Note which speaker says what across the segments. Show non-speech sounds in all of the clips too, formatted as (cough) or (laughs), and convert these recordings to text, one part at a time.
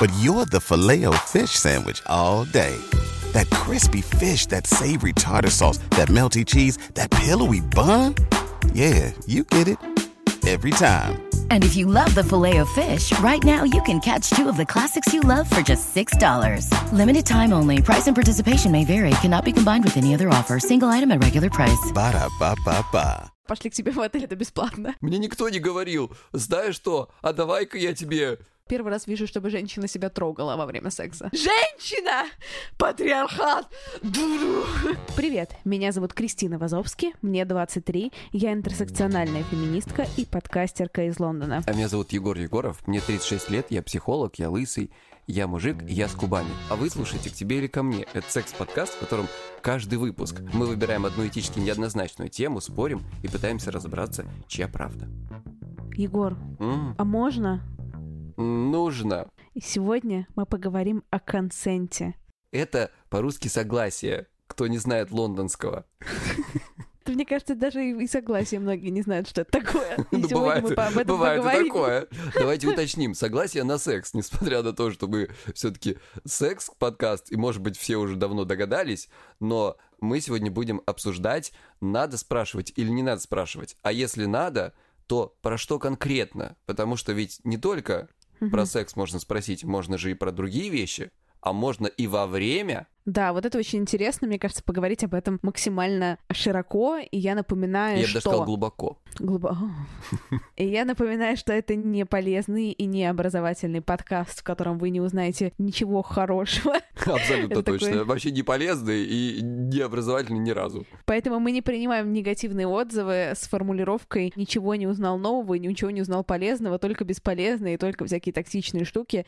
Speaker 1: But you're the filet fish Sandwich all day. That crispy fish, that savory tartar sauce, that melty cheese, that pillowy bun. Yeah, you get it. Every time.
Speaker 2: And if you love the filet of fish, right now you can catch two of the classics you love for just $6. Limited time only. Price and participation may vary. Cannot be combined with any other offer. Single item at regular price.
Speaker 1: Ba-da-ba-ba-ba.
Speaker 3: Пошли к тебе в отель, это бесплатно.
Speaker 4: Мне никто не говорил, знаешь что, а давай-ка я тебе...
Speaker 3: Первый раз вижу, чтобы женщина себя трогала во время секса. Женщина! Патриархат! Дуру! Привет, меня зовут Кристина Вазовски, мне 23, я интерсекциональная феминистка и подкастерка из Лондона.
Speaker 4: А меня зовут Егор Егоров, мне 36 лет, я психолог, я лысый, я мужик, я с Кубани. А вы слушаете «К тебе или ко мне» — это секс-подкаст, в котором каждый выпуск мы выбираем одну этически неоднозначную тему, спорим и пытаемся разобраться, чья правда.
Speaker 3: Егор,
Speaker 4: М,
Speaker 3: а можно?
Speaker 4: Нужно.
Speaker 3: И сегодня мы поговорим о консенте.
Speaker 4: Это по-русски согласие, кто не знает лондонского. (laughs)
Speaker 3: Мне кажется, даже и согласие многие не знают, что это такое. (laughs) И
Speaker 4: Ну,
Speaker 3: сегодня
Speaker 4: бывает,
Speaker 3: мы об этом
Speaker 4: бывает
Speaker 3: поговорим.
Speaker 4: такое. (laughs) Давайте уточним. Согласие на секс, несмотря на то, что мы все-таки секс-подкаст, и, может быть, все уже давно догадались, но мы сегодня будем обсуждать, надо спрашивать или не надо спрашивать. А если надо, то про что конкретно? Потому что ведь не только про секс можно спросить, можно же и про другие вещи, а можно и во время.
Speaker 3: Да, вот это очень интересно, мне кажется, поговорить об этом максимально широко. И я напоминаю,
Speaker 4: Я
Speaker 3: что...
Speaker 4: даже сказал глубоко.
Speaker 3: Глубоко. И я напоминаю, что это не полезный и не образовательный подкаст, в котором вы не узнаете ничего хорошего. (laughs)
Speaker 4: Абсолютно
Speaker 3: такой-
Speaker 4: точно. Вообще не полезный и не образовательный ни разу.
Speaker 3: Поэтому мы не принимаем негативные отзывы с формулировкой «ничего не узнал нового ничего не узнал полезного, только бесполезные только всякие токсичные штуки».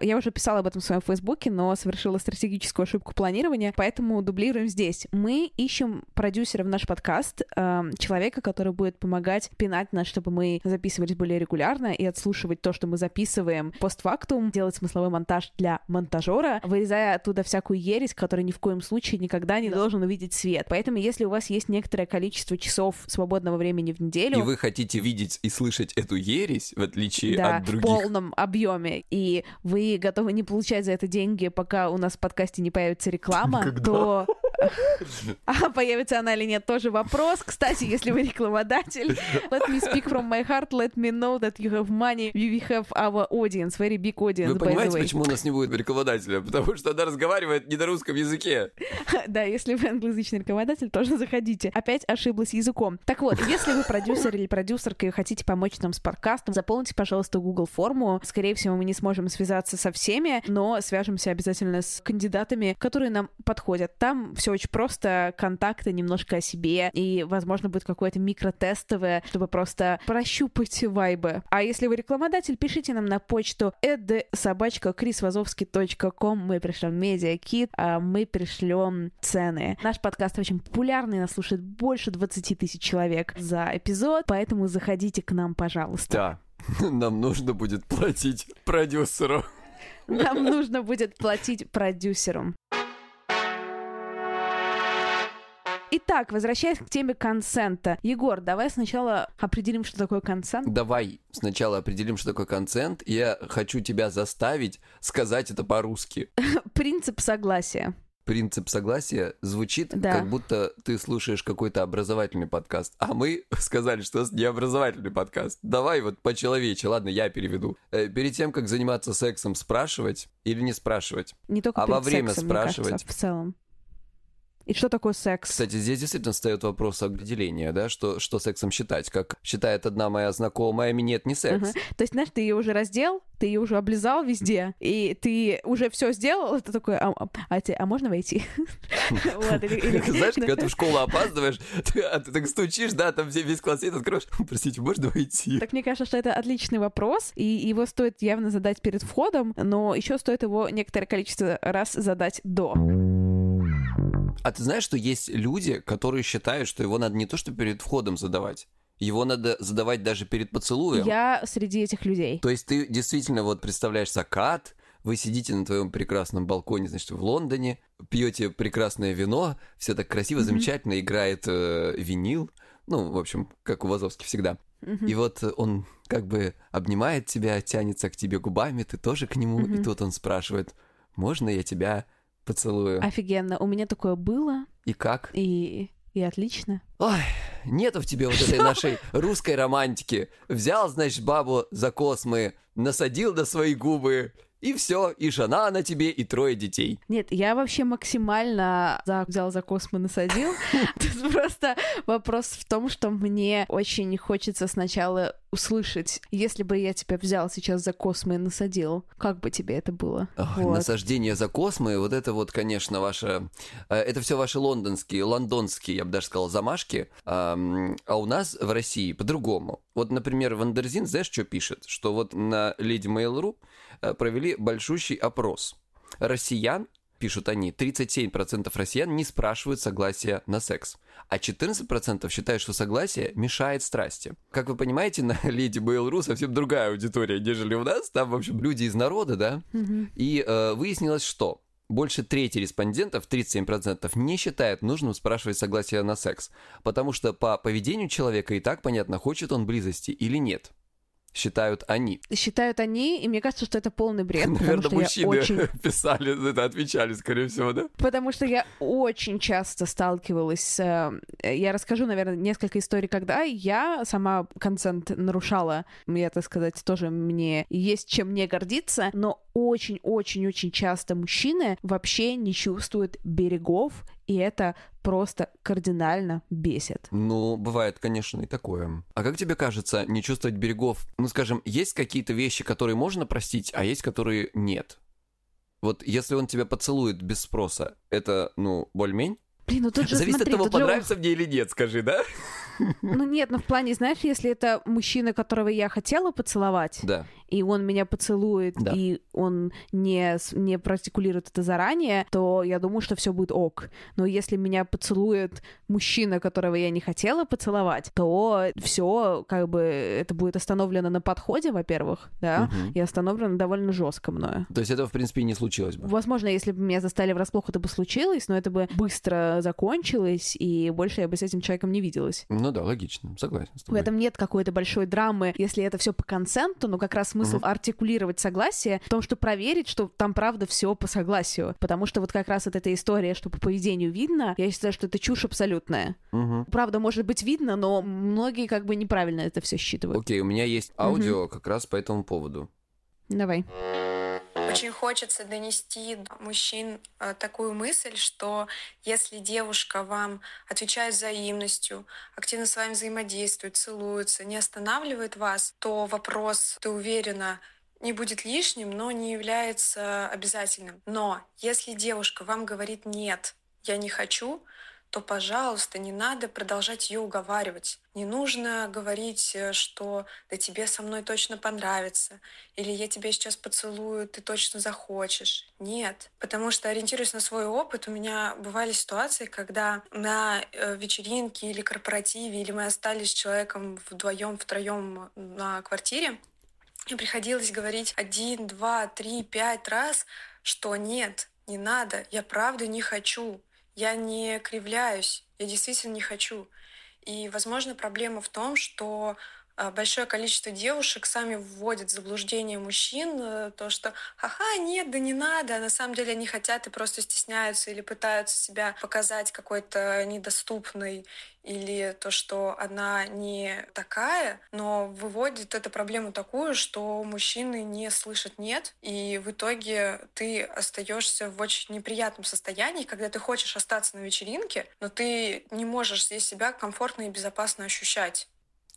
Speaker 3: Я уже писала об этом в своем фейсбуке, но совершила стратегическую ошибку планирования, поэтому дублируем здесь. Мы ищем продюсера в наш подкаст, эм, человека, который будет помогать пинать нас, чтобы мы записывались более регулярно и отслушивать то, что мы записываем постфактум, делать смысловой монтаж для монтажера, вырезая оттуда всякую ересь, которая ни в коем случае никогда не должен увидеть свет. Поэтому, если у вас есть некоторое количество часов свободного времени в неделю,
Speaker 4: И вы хотите видеть и слышать эту ересь, в отличие
Speaker 3: да,
Speaker 4: от
Speaker 3: в
Speaker 4: других.
Speaker 3: полном объеме, и вы готовы не получать за это деньги, пока у нас в подкасте не появится реклама, то... А появится она или нет, тоже вопрос. Кстати, если вы рекламодатель, let me speak from my heart, let me know that you have money, we have our audience, very big audience,
Speaker 4: Вы понимаете, почему у нас не будет рекламодателя? Потому что она разговаривает не на русском языке. (laughs)
Speaker 3: Да, если вы англоязычный рекламодатель, тоже заходите. Опять ошиблась языком. Так вот, если вы продюсер или продюсерка и хотите помочь нам с подкастом, заполните, пожалуйста, Google форму. Скорее всего, мы не сможем связаться со всеми, но свяжемся обязательно с кандидатами, которые нам подходят. Там все очень просто, контакты немножко о себе, и, возможно, будет какое-то микротестовое, чтобы просто прощупать вайбы. А если вы рекламодатель, пишите нам на почту edsobachka.chrisvazovsky.com мы пришлем медиакит, а мы пришлем цены. Наш подкаст очень популярный, нас слушает больше 20 тысяч человек за эпизод, поэтому заходите к нам, пожалуйста.
Speaker 4: Да. (laughs) Нам нужно будет платить продюсеру.
Speaker 3: Нам нужно будет платить продюсерам. Итак, возвращаясь к теме консента. Егор, давай сначала определим, что такое консент.
Speaker 4: Давай сначала определим, что такое консент. Я хочу тебя заставить сказать это по-русски. (laughs)
Speaker 3: Принцип согласия.
Speaker 4: принцип согласия звучит,
Speaker 3: Да.
Speaker 4: как будто ты слушаешь какой-то образовательный подкаст. А мы (laughs) сказали, что нас не образовательный подкаст. Давай вот по-человече, ладно, я переведу. Э, перед тем, как заниматься сексом, спрашивать или не спрашивать?
Speaker 3: Не только
Speaker 4: А во время
Speaker 3: сексом, мне кажется,
Speaker 4: спрашивать?
Speaker 3: в целом. И что такое секс?
Speaker 4: Кстати, здесь действительно встает вопрос определения, да, что, что сексом считать. Как считает одна моя знакомая, минет не секс.
Speaker 3: Мгм. То есть, знаешь, ты ее уже раздел, ты ее уже облизал везде, и ты уже все сделал, ты такой, а, а, а те- а можно войти? (laughs)
Speaker 4: Знаешь, когда ты (laughs) в школу опаздываешь, ты, а ты так стучишь, да, там весь класс сидит, откроешь, простите, можно войти?
Speaker 3: Так мне кажется, что это отличный вопрос, и его стоит явно задать перед входом, но еще стоит его некоторое количество раз задать до.
Speaker 4: А ты знаешь, что есть люди, которые считают, что его надо не то, что перед входом задавать, его надо задавать даже перед поцелуем.
Speaker 3: Я среди этих людей.
Speaker 4: То есть ты действительно вот представляешь закат, вы сидите на твоем прекрасном балконе, значит, в Лондоне, пьете прекрасное вино, все так красиво, замечательно, играет э, винил, ну, в общем, как у Вазовски всегда.
Speaker 3: Мгм.
Speaker 4: И вот он как бы обнимает тебя, тянется к тебе губами, ты тоже к нему, и
Speaker 3: Мгм.
Speaker 4: тут он спрашивает, можно я тебя поцелую?
Speaker 3: Офигенно. У меня такое было,
Speaker 4: И как?
Speaker 3: и, и отлично.
Speaker 4: Ой, нету в тебе вот этой нашей русской романтики. Взял, значит, бабу за космы, насадил на свои губы, и все, и жена на тебе, и трое детей.
Speaker 3: Нет, я вообще максимально за, взял за космо насадил. (laughs) Тут просто вопрос в том, что мне очень хочется сначала услышать, если бы я тебя взял сейчас за космы и насадил, как бы тебе это было?
Speaker 4: Ох,
Speaker 3: Вот.
Speaker 4: Насаждение за космы, вот это вот, конечно, ваше... э, Это все ваши лондонские, лондонские, я бы даже сказал, замашки. Ам, А у нас в России по-другому. Вот, например, Wonderzine, знаешь, что пишет? Что вот на Lady Mail.ru э, провели большущий опрос. Россиян, пишут они, 37% россиян не спрашивают согласия на секс. А 14% считают, что согласие мешает страсти. Как вы понимаете, на (laughs) Lady Mail.ru совсем другая аудитория, нежели у нас. Там, в общем, люди из народа, да?
Speaker 3: Мгм.
Speaker 4: И э, выяснилось, что больше трети респондентов, 37%, не считают нужным спрашивать согласие на секс, потому что по поведению человека и так понятно, хочет он близости или нет. Считают они.
Speaker 3: Считают они, и мне кажется, что это полный бред,
Speaker 4: Наверное, мужчины
Speaker 3: очень (laughs)
Speaker 4: писали, это отвечали, скорее всего, да?
Speaker 3: Потому что я очень часто сталкивалась с... э, Я расскажу, наверное, несколько историй, когда я сама консент нарушала. Я, так сказать, тоже мне есть чем не гордиться, но очень-очень-очень часто мужчины вообще не чувствуют берегов, и это просто кардинально бесит.
Speaker 4: Ну, бывает, конечно, и такое. А как тебе кажется, не чувствовать берегов? Ну, скажем, есть какие-то вещи, которые можно простить, а есть, которые нет? Вот если он тебя поцелует без спроса, это, ну, боль-мень?
Speaker 3: Блин, ну тут же
Speaker 4: Зависит
Speaker 3: смотри,
Speaker 4: от того,
Speaker 3: тут же-
Speaker 4: понравится мне или нет, скажи, да?
Speaker 3: Ну нет, ну в плане, знаешь, если это мужчина, которого я хотела поцеловать,
Speaker 4: Да.
Speaker 3: и он меня поцелует,
Speaker 4: Да.
Speaker 3: и он не, не протикулирует это заранее, то я думаю, что все будет ок. Но если меня поцелует мужчина, которого я не хотела поцеловать, то все как бы это будет остановлено на подходе, во-первых, да,
Speaker 4: Мгм.
Speaker 3: и остановлено довольно жестко мною.
Speaker 4: То есть этого, в принципе, и не случилось бы.
Speaker 3: Возможно, если бы меня застали врасплох, это бы случилось, но это бы быстро закончилось, и больше я бы с этим человеком не виделась.
Speaker 4: Ну да, логично, согласен с
Speaker 3: В
Speaker 4: тобой.
Speaker 3: этом нет какой-то большой драмы, если это все по консенту, но как раз смысл артикулировать согласие в том, что проверить, что там правда все по согласию. Потому что вот как раз вот эта история, что по поведению видно, я считаю, что это чушь абсолютная.
Speaker 4: Мгм.
Speaker 3: Правда, может быть видно, но многие как бы неправильно это все считывают.
Speaker 4: Окей, у меня есть аудио как раз по этому поводу.
Speaker 3: Давай.
Speaker 5: Очень хочется донести до мужчин э, такую мысль, что если девушка вам отвечает взаимностью, активно с вами взаимодействует, целуется, не останавливает вас, то вопрос, ты уверена, не будет лишним, но не является обязательным. Но если девушка вам говорит «нет, я не хочу», то, пожалуйста, не надо продолжать ее уговаривать. Не нужно говорить, э, что да тебе со мной точно понравится, или я тебя сейчас поцелую, ты точно захочешь. Нет. Потому что, ориентируясь на свой опыт, у меня бывали ситуации, когда на э, вечеринке или корпоративе, или мы остались с человеком вдвоем, втроем на квартире, и приходилось говорить один, два, три, пять раз, что нет, не надо, я правда не хочу, я не кривляюсь, я действительно не хочу. И, возможно, проблема в том, что большое количество девушек сами вводят в заблуждение мужчин, э, то, что «ха-ха, нет, да не надо», а на самом деле они хотят и просто стесняются или пытаются себя показать какой-то недоступной или то, что она не такая, но выводит эту проблему такую, что мужчины не слышат «нет», и в итоге ты остаешься в очень неприятном состоянии, когда ты хочешь остаться на вечеринке, но ты не можешь здесь себя комфортно и безопасно ощущать.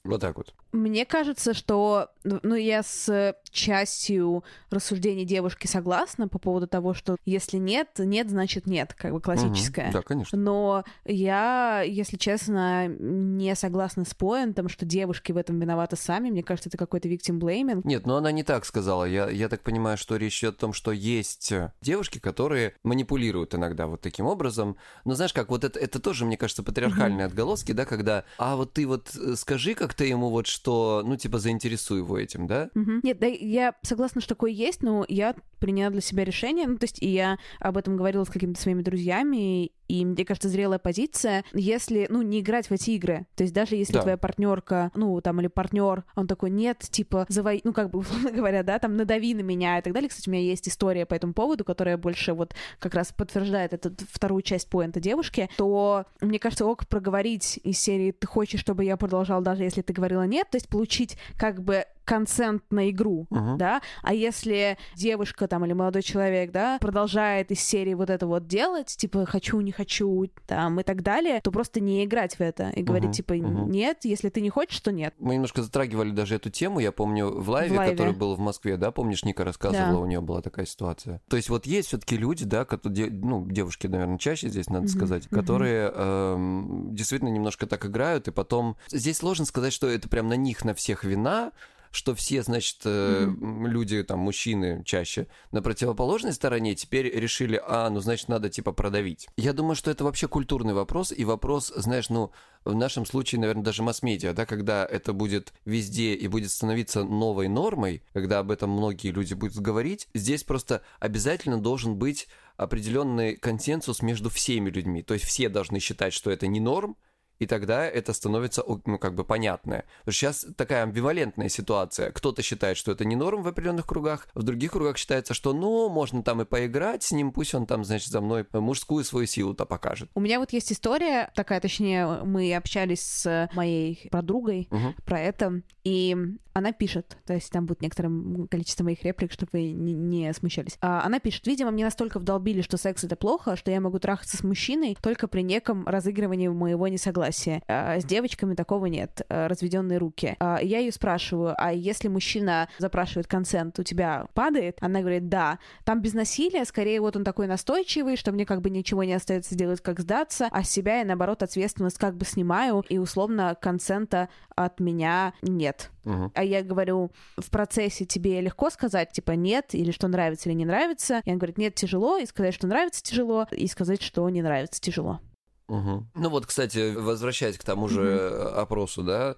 Speaker 4: Вот так вот.
Speaker 3: Мне кажется, что, ну, я с частью рассуждений девушки согласна по поводу того, что если нет, нет, значит нет, как бы классическое. Угу,
Speaker 4: да, конечно.
Speaker 3: Но я, если честно, не согласна с поинтом, что девушки в этом виноваты сами. Мне кажется, это какой-то victim blaming.
Speaker 4: Нет, но она не так сказала. Я, я так понимаю, что речь идет о том, что есть девушки, которые манипулируют иногда вот таким образом. Но знаешь как, вот это, это тоже, мне кажется, патриархальные угу. отголоски, да, когда, а вот ты вот э, скажи, как ты ему вот что, ну, типа, заинтересуй его этим, да?
Speaker 3: Угу. Нет, да, я согласна, что такое есть, но я приняла для себя решение, ну, то есть и я об этом говорила с какими-то своими друзьями, и мне кажется, зрелая позиция, если, ну, не играть в эти игры. То есть даже если да. твоя партнерка, ну, там, или партнер, он такой, нет, типа, завой, ну, как бы, (laughs) условно говоря, да, там, надави на меня и так далее. Кстати, у меня есть история по этому поводу, которая больше вот как раз подтверждает эту вторую часть поинта девушки, то, мне кажется, ок проговорить из серии «ты хочешь, чтобы я продолжал, даже если ты говорила нет», то есть получить как бы консент на игру, uh-huh. да, а если девушка там или молодой человек, да, продолжает из серии вот это вот делать, типа хочу, не хочу, там и так далее, то просто не играть в это и говорить uh-huh. типа uh-huh. нет, если ты не хочешь, то нет.
Speaker 4: Мы немножко затрагивали даже эту тему, я помню в лайве, в лайве. который был в Москве, да, помнишь, Ника рассказывала, да. у нее была такая ситуация. То есть вот есть все-таки люди, да, которые, ну девушки, наверное, чаще здесь надо uh-huh. сказать, которые эм, действительно немножко так играют, и потом здесь сложно сказать, что это прям на них на всех вина что все, значит, mm-hmm. люди, там, мужчины чаще на противоположной стороне теперь решили, а, ну, значит, надо, типа, продавить. Я думаю, что это вообще культурный вопрос, и вопрос, знаешь, ну, в нашем случае, наверное, даже масс-медиа, да, когда это будет везде и будет становиться новой нормой, когда об этом многие люди будут говорить, здесь просто обязательно должен быть определенный консенсус между всеми людьми. То есть все должны считать, что это не норм, и тогда это становится, ну, как бы понятное. Потому что сейчас такая амбивалентная ситуация. Кто-то считает, что это не норм в определенных кругах, в других кругах считается, что, ну, можно там и поиграть с ним, пусть он там, значит, за мной мужскую свою силу-то покажет.
Speaker 3: У меня вот есть история такая, точнее, мы общались с моей подругой угу. про это, и она пишет, то есть там будет некоторое количество моих реплик, чтобы вы не, не смущались. А, она пишет, видимо, мне настолько вдолбили, что секс это плохо, что я могу трахаться с мужчиной только при неком разыгрывании моего несогласия. А, с девочками такого нет, а, разведенные руки. А, я ее спрашиваю, а если мужчина запрашивает консент, у тебя падает? Она говорит, да. Там без насилия, скорее вот он такой настойчивый, что мне как бы ничего не остается делать, как сдаться, а с себя я, наоборот, ответственность как бы снимаю, и условно консента от меня нет. Uh-huh. А я говорю, в процессе тебе легко сказать, типа, нет, или что нравится или не нравится. И он говорит, нет, тяжело, и сказать, что нравится, тяжело, и сказать, что не нравится, тяжело.
Speaker 4: Угу. Ну вот, кстати, возвращаясь к тому же угу. опросу, да,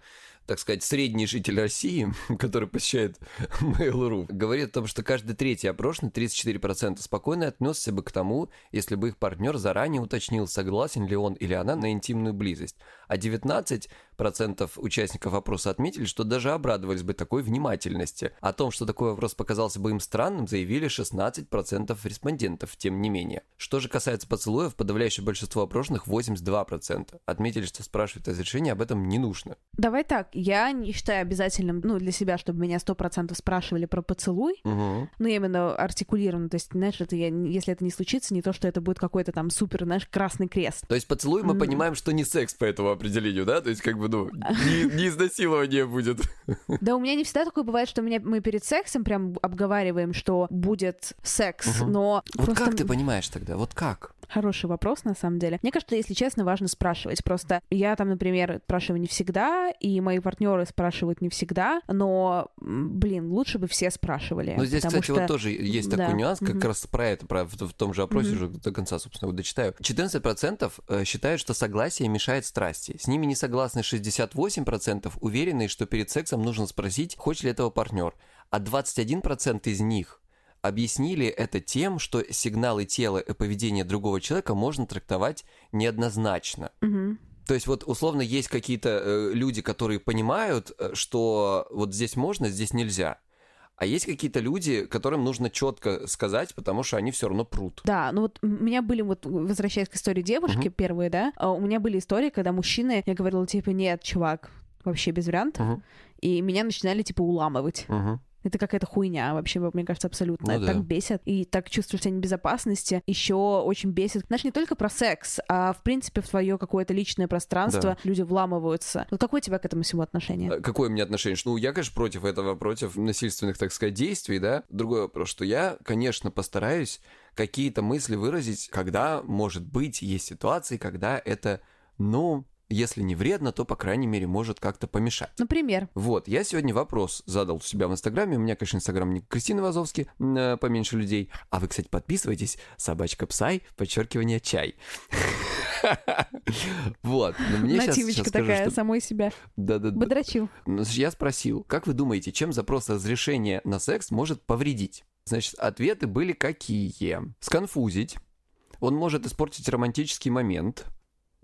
Speaker 4: так сказать, средний житель России, (laughs) который посещает (laughs) Mail.ru, говорит о том, что каждый третий опрошенный, 34%, спокойно отнесся бы к тому, если бы их партнер заранее уточнил, согласен ли он или она на интимную близость. А 19% участников опроса отметили, что даже обрадовались бы такой внимательности. О том, что такой вопрос показался бы им странным, заявили 16% респондентов, тем не менее. Что же касается поцелуев, подавляющее большинство опрошенных, 82%, отметили, что спрашивать разрешение об этом не нужно.
Speaker 3: Давай так, я не считаю обязательным, ну, для себя, чтобы меня сто процентов спрашивали про поцелуй, угу. ну, именно артикулированно, то есть, знаешь, это я, если это не случится, не то, что это будет какой-то там супер, знаешь, красный крест.
Speaker 4: То есть поцелуй мы mm. понимаем, что не секс по этому определению, да? То есть, как бы, ну, не, не изнасилование будет.
Speaker 3: Да, у меня не всегда такое бывает, что меня, мы перед сексом прям обговариваем, что будет секс, угу. но...
Speaker 4: Вот просто... как ты понимаешь тогда? Вот как?
Speaker 3: Хороший вопрос, на самом деле. Мне кажется, если честно, важно спрашивать. Просто я там, например, спрашиваю не всегда, и мои партнеры спрашивают не всегда, но, блин, лучше бы все спрашивали.
Speaker 4: Ну, здесь, кстати, что... вот тоже есть такой да. нюанс, как mm-hmm. раз про это, про, в, в том же опросе mm-hmm. уже до конца, собственно, вот дочитаю. 14% э, считают, что согласие мешает страсти. С ними не согласны 68%, уверены, что перед сексом нужно спросить, хочет ли этого партнер. А 21% из них объяснили это тем, что сигналы тела и поведение другого человека можно трактовать неоднозначно.
Speaker 3: Угу.
Speaker 4: То есть вот условно есть какие-то э, люди, которые понимают, э, что вот здесь можно, здесь нельзя. А есть какие-то люди, которым нужно четко сказать, потому что они все равно прут.
Speaker 3: Да, ну вот у меня были, вот возвращаясь к истории девушки
Speaker 4: Мгм.
Speaker 3: первые, да, а у меня были истории, когда мужчины, я говорила, типа, нет, чувак, вообще без вариантов,
Speaker 4: Мгм.
Speaker 3: и меня начинали, типа, уламывать.
Speaker 4: Мгм.
Speaker 3: Это какая-то хуйня вообще, мне кажется, абсолютно.
Speaker 4: Ну
Speaker 3: Это
Speaker 4: да.
Speaker 3: так бесит. И так чувствуешь себя небезопасности. Еще очень бесит. Знаешь, не только про секс, а в принципе в твое какое-то личное пространство люди вламываются. Вот какое у тебя к этому всему отношение?
Speaker 4: А Какое у меня отношение? Ну, я, конечно, против этого, против насильственных, так сказать, действий, да. Другой вопрос, что я, конечно, постараюсь какие-то мысли выразить, когда, может быть, есть ситуации, когда это, ну, если не вредно, то, по крайней мере, может как-то помешать.
Speaker 3: Например,
Speaker 4: Вот, я сегодня вопрос задал у себя в Инстаграме. У меня, конечно, Инстаграм не Кристина Вазовски, э, поменьше людей. А вы, кстати, подписывайтесь. Собачка Псай, подчеркивание чай. (laughs) Вот,
Speaker 3: нативочка такая, самой себя.
Speaker 4: Да-да-да.
Speaker 3: Бодрачил.
Speaker 4: Ну, Я спросил, как вы думаете, чем запрос разрешения на секс может повредить? Значит, ответы были какие? Сконфузить. Он может испортить романтический момент.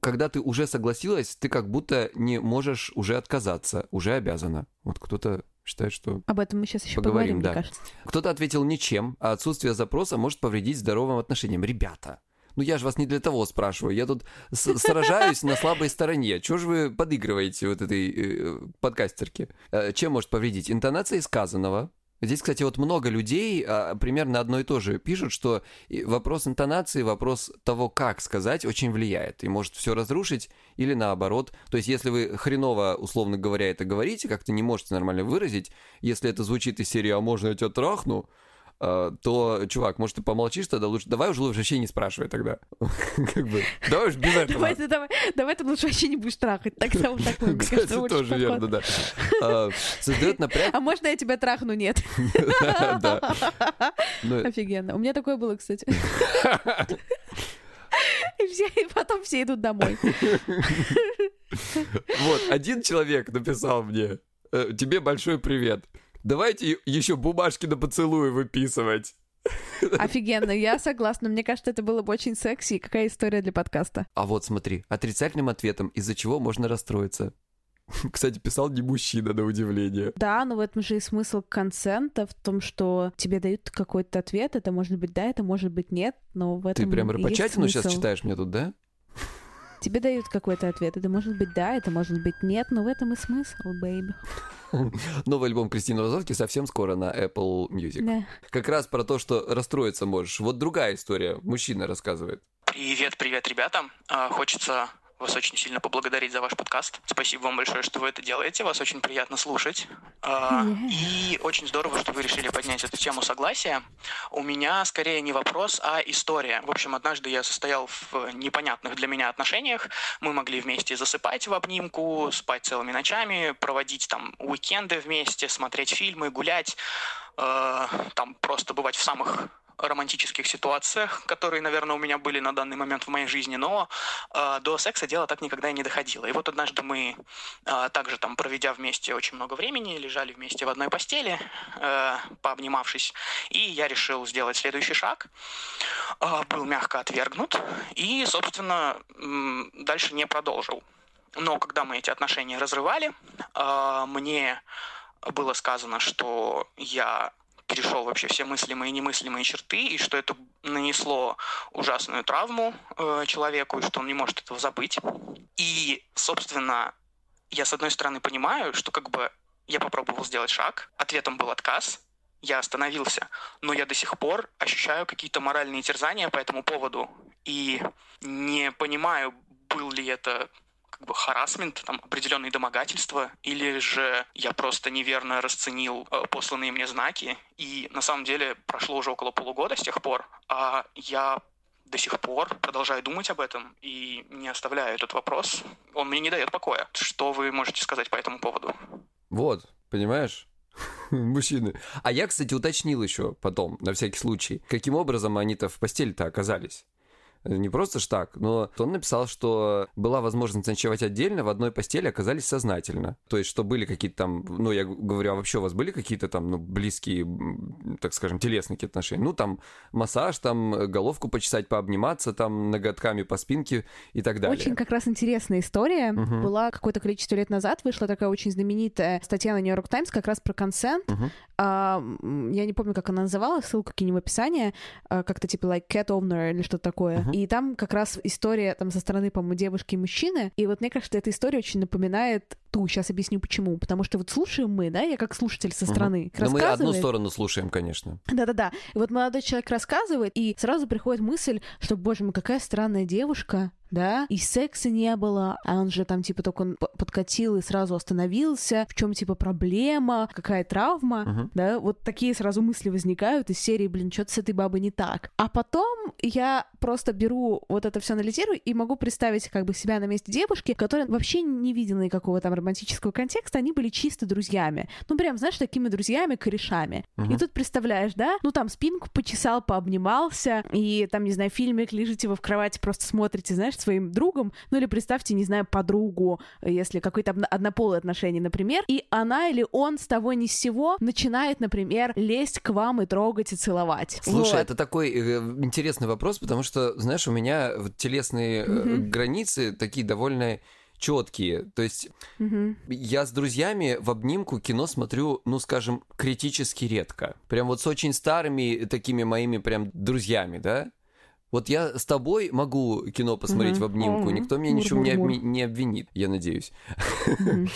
Speaker 4: Когда ты уже согласилась, ты как будто не можешь уже отказаться, уже обязана. Вот кто-то считает, что...
Speaker 3: Об этом мы сейчас еще
Speaker 4: Поговорим,
Speaker 3: поговорим,
Speaker 4: да.
Speaker 3: мне кажется.
Speaker 4: Кто-то ответил ничем, а отсутствие запроса может повредить здоровым отношениям. Ребята, ну я же вас не для того спрашиваю. Я тут сражаюсь на слабой стороне. Чего же вы подыгрываете вот этой э, подкастерке? Э, чем может повредить? Интонация сказанного. Здесь, кстати, вот много людей а, примерно одно и то же пишут, что вопрос интонации, вопрос того, как сказать, очень влияет. И может все разрушить или наоборот. То есть, если вы хреново, условно говоря, это говорите, как-то не можете нормально выразить, если это звучит из серии «А можно я тебя трахну?», то, чувак, может, ты помолчишь тогда лучше? Давай уже лучше вообще не спрашивай тогда. (laughs) Как бы, давай уж без этого.
Speaker 3: Давай давай, давай ты лучше вообще не будешь трахать. Тогда вот так, (laughs)
Speaker 4: Кстати, тоже верно, да. А, Создает напряг.
Speaker 3: А можно я тебя трахну? Нет. (laughs)
Speaker 4: Ну,
Speaker 3: Офигенно. У меня такое было, кстати. И, все, и потом все идут домой.
Speaker 4: Вот, один человек написал мне, э, тебе большой привет. Давайте еще бумажки на поцелуй выписывать.
Speaker 3: Офигенно, я согласна. Мне кажется, это было бы очень секси. Какая история для подкаста?
Speaker 4: А вот смотри, отрицательным ответом, из-за чего можно расстроиться. (laughs) Кстати, писал не мужчина, на удивление.
Speaker 3: Да, но в этом же и смысл консента, в том, что тебе дают какой-то ответ. Это может быть да, это может быть нет, но в этом
Speaker 4: Ты прям рапочатину сейчас читаешь мне тут, да?
Speaker 3: Тебе дают какой-то ответ. Это может быть да, это может быть нет, но в этом и смысл, бэйби. (laughs)
Speaker 4: Новый альбом Кристины Розовки совсем скоро на Apple Music.
Speaker 3: Да.
Speaker 4: Как раз про то, что расстроиться можешь. Вот другая история. Мужчина рассказывает.
Speaker 6: Привет, привет, ребята. А, Хочется вас очень сильно поблагодарить за ваш подкаст. Спасибо вам большое, что вы это делаете. Вас очень приятно слушать. А, И очень здорово, что вы решили поднять эту тему согласия. У меня скорее не вопрос, а история. В общем, однажды я состоял в непонятных для меня отношениях. Мы могли вместе засыпать в обнимку, спать целыми ночами, проводить там уикенды вместе, смотреть фильмы, гулять, э, там просто бывать в самых романтических ситуациях, которые, наверное, у меня были на данный момент в моей жизни, но э, до секса дело так никогда и не доходило. И вот однажды мы, э, также там проведя вместе очень много времени, лежали вместе в одной постели, э, пообнимавшись, и я решил сделать следующий шаг. Э, был мягко отвергнут и, собственно, м, дальше не продолжил. Но когда мы эти отношения разрывали, э, мне было сказано, что я перешел вообще все мыслимые и немыслимые черты, и что это нанесло ужасную травму э, человеку, и что он не может этого забыть. И, собственно, я с одной стороны понимаю, что как бы я попробовал сделать шаг, ответом был отказ, я остановился, но я до сих пор ощущаю какие-то моральные терзания по этому поводу и не понимаю, был ли это как бы харасмент, там, определенные домогательства, или же я просто неверно расценил э, посланные мне знаки, и на самом деле прошло уже около полугода с тех пор, а я до сих пор продолжаю думать об этом и не оставляю этот вопрос. Он мне не дает покоя. Что вы можете сказать по этому поводу?
Speaker 4: Вот, понимаешь? (laughs) Мужчины. А я, кстати, уточнил еще потом, на всякий случай, каким образом они-то в постели-то оказались. Не просто ж так, но он написал, что была возможность ночевать отдельно, в одной постели оказались сознательно. То есть, что были какие-то там, ну, я говорю, а вообще у вас были какие-то там, ну, близкие, так скажем, телесные отношения? Ну, там, массаж, там, головку почесать, пообниматься, там, ноготками по спинке и так далее.
Speaker 3: Очень как раз интересная история. Угу. Была какое-то количество лет назад, вышла такая очень знаменитая статья на Нью-Йорк Таймс как раз про консент. Угу. А, я не помню, как она называлась, ссылку кинем в описание, а, как-то типа like cat owner или что-то такое. Uh-huh. И там как раз история там со стороны, по-моему, девушки и мужчины. И вот мне кажется, эта история очень напоминает ту. Сейчас объясню почему. Потому что вот слушаем мы, да, я как слушатель со стороны.
Speaker 4: Uh-huh. Но мы одну сторону слушаем, конечно.
Speaker 3: Да-да-да. И вот молодой человек рассказывает, и сразу приходит мысль, что, боже мой, какая странная девушка, да, и секса не было, а он же там типа только он подкатил и сразу остановился, в чем типа проблема, какая травма, uh-huh. да, вот такие сразу мысли возникают из серии, блин, что-то с этой бабой не так. А потом я просто беру вот это все анализирую и могу представить как бы себя на месте девушки, которая вообще не видела никакого там романтического контекста, они были чисто друзьями. Ну, прям, знаешь, такими друзьями, корешами. Uh-huh. И тут представляешь, да, ну там спинку почесал, пообнимался, и там, не знаю, фильмик, лежите вы в кровати, просто смотрите, знаешь, своим другом, ну или представьте, не знаю, подругу, если какое-то однополое отношение, например, и она или он с того ни с сего начинает, например, лезть к вам и трогать и целовать.
Speaker 4: Слушай, вот. это такой э, интересный вопрос, потому что, знаешь, у меня телесные mm-hmm. границы такие довольно четкие. То есть угу. я с друзьями в обнимку кино смотрю, ну, скажем, критически редко. Прям вот с очень старыми такими моими прям друзьями, да? Вот я с тобой могу кино посмотреть угу. в обнимку, никто меня ничего не, обми- не обвинит, я надеюсь. (laughs)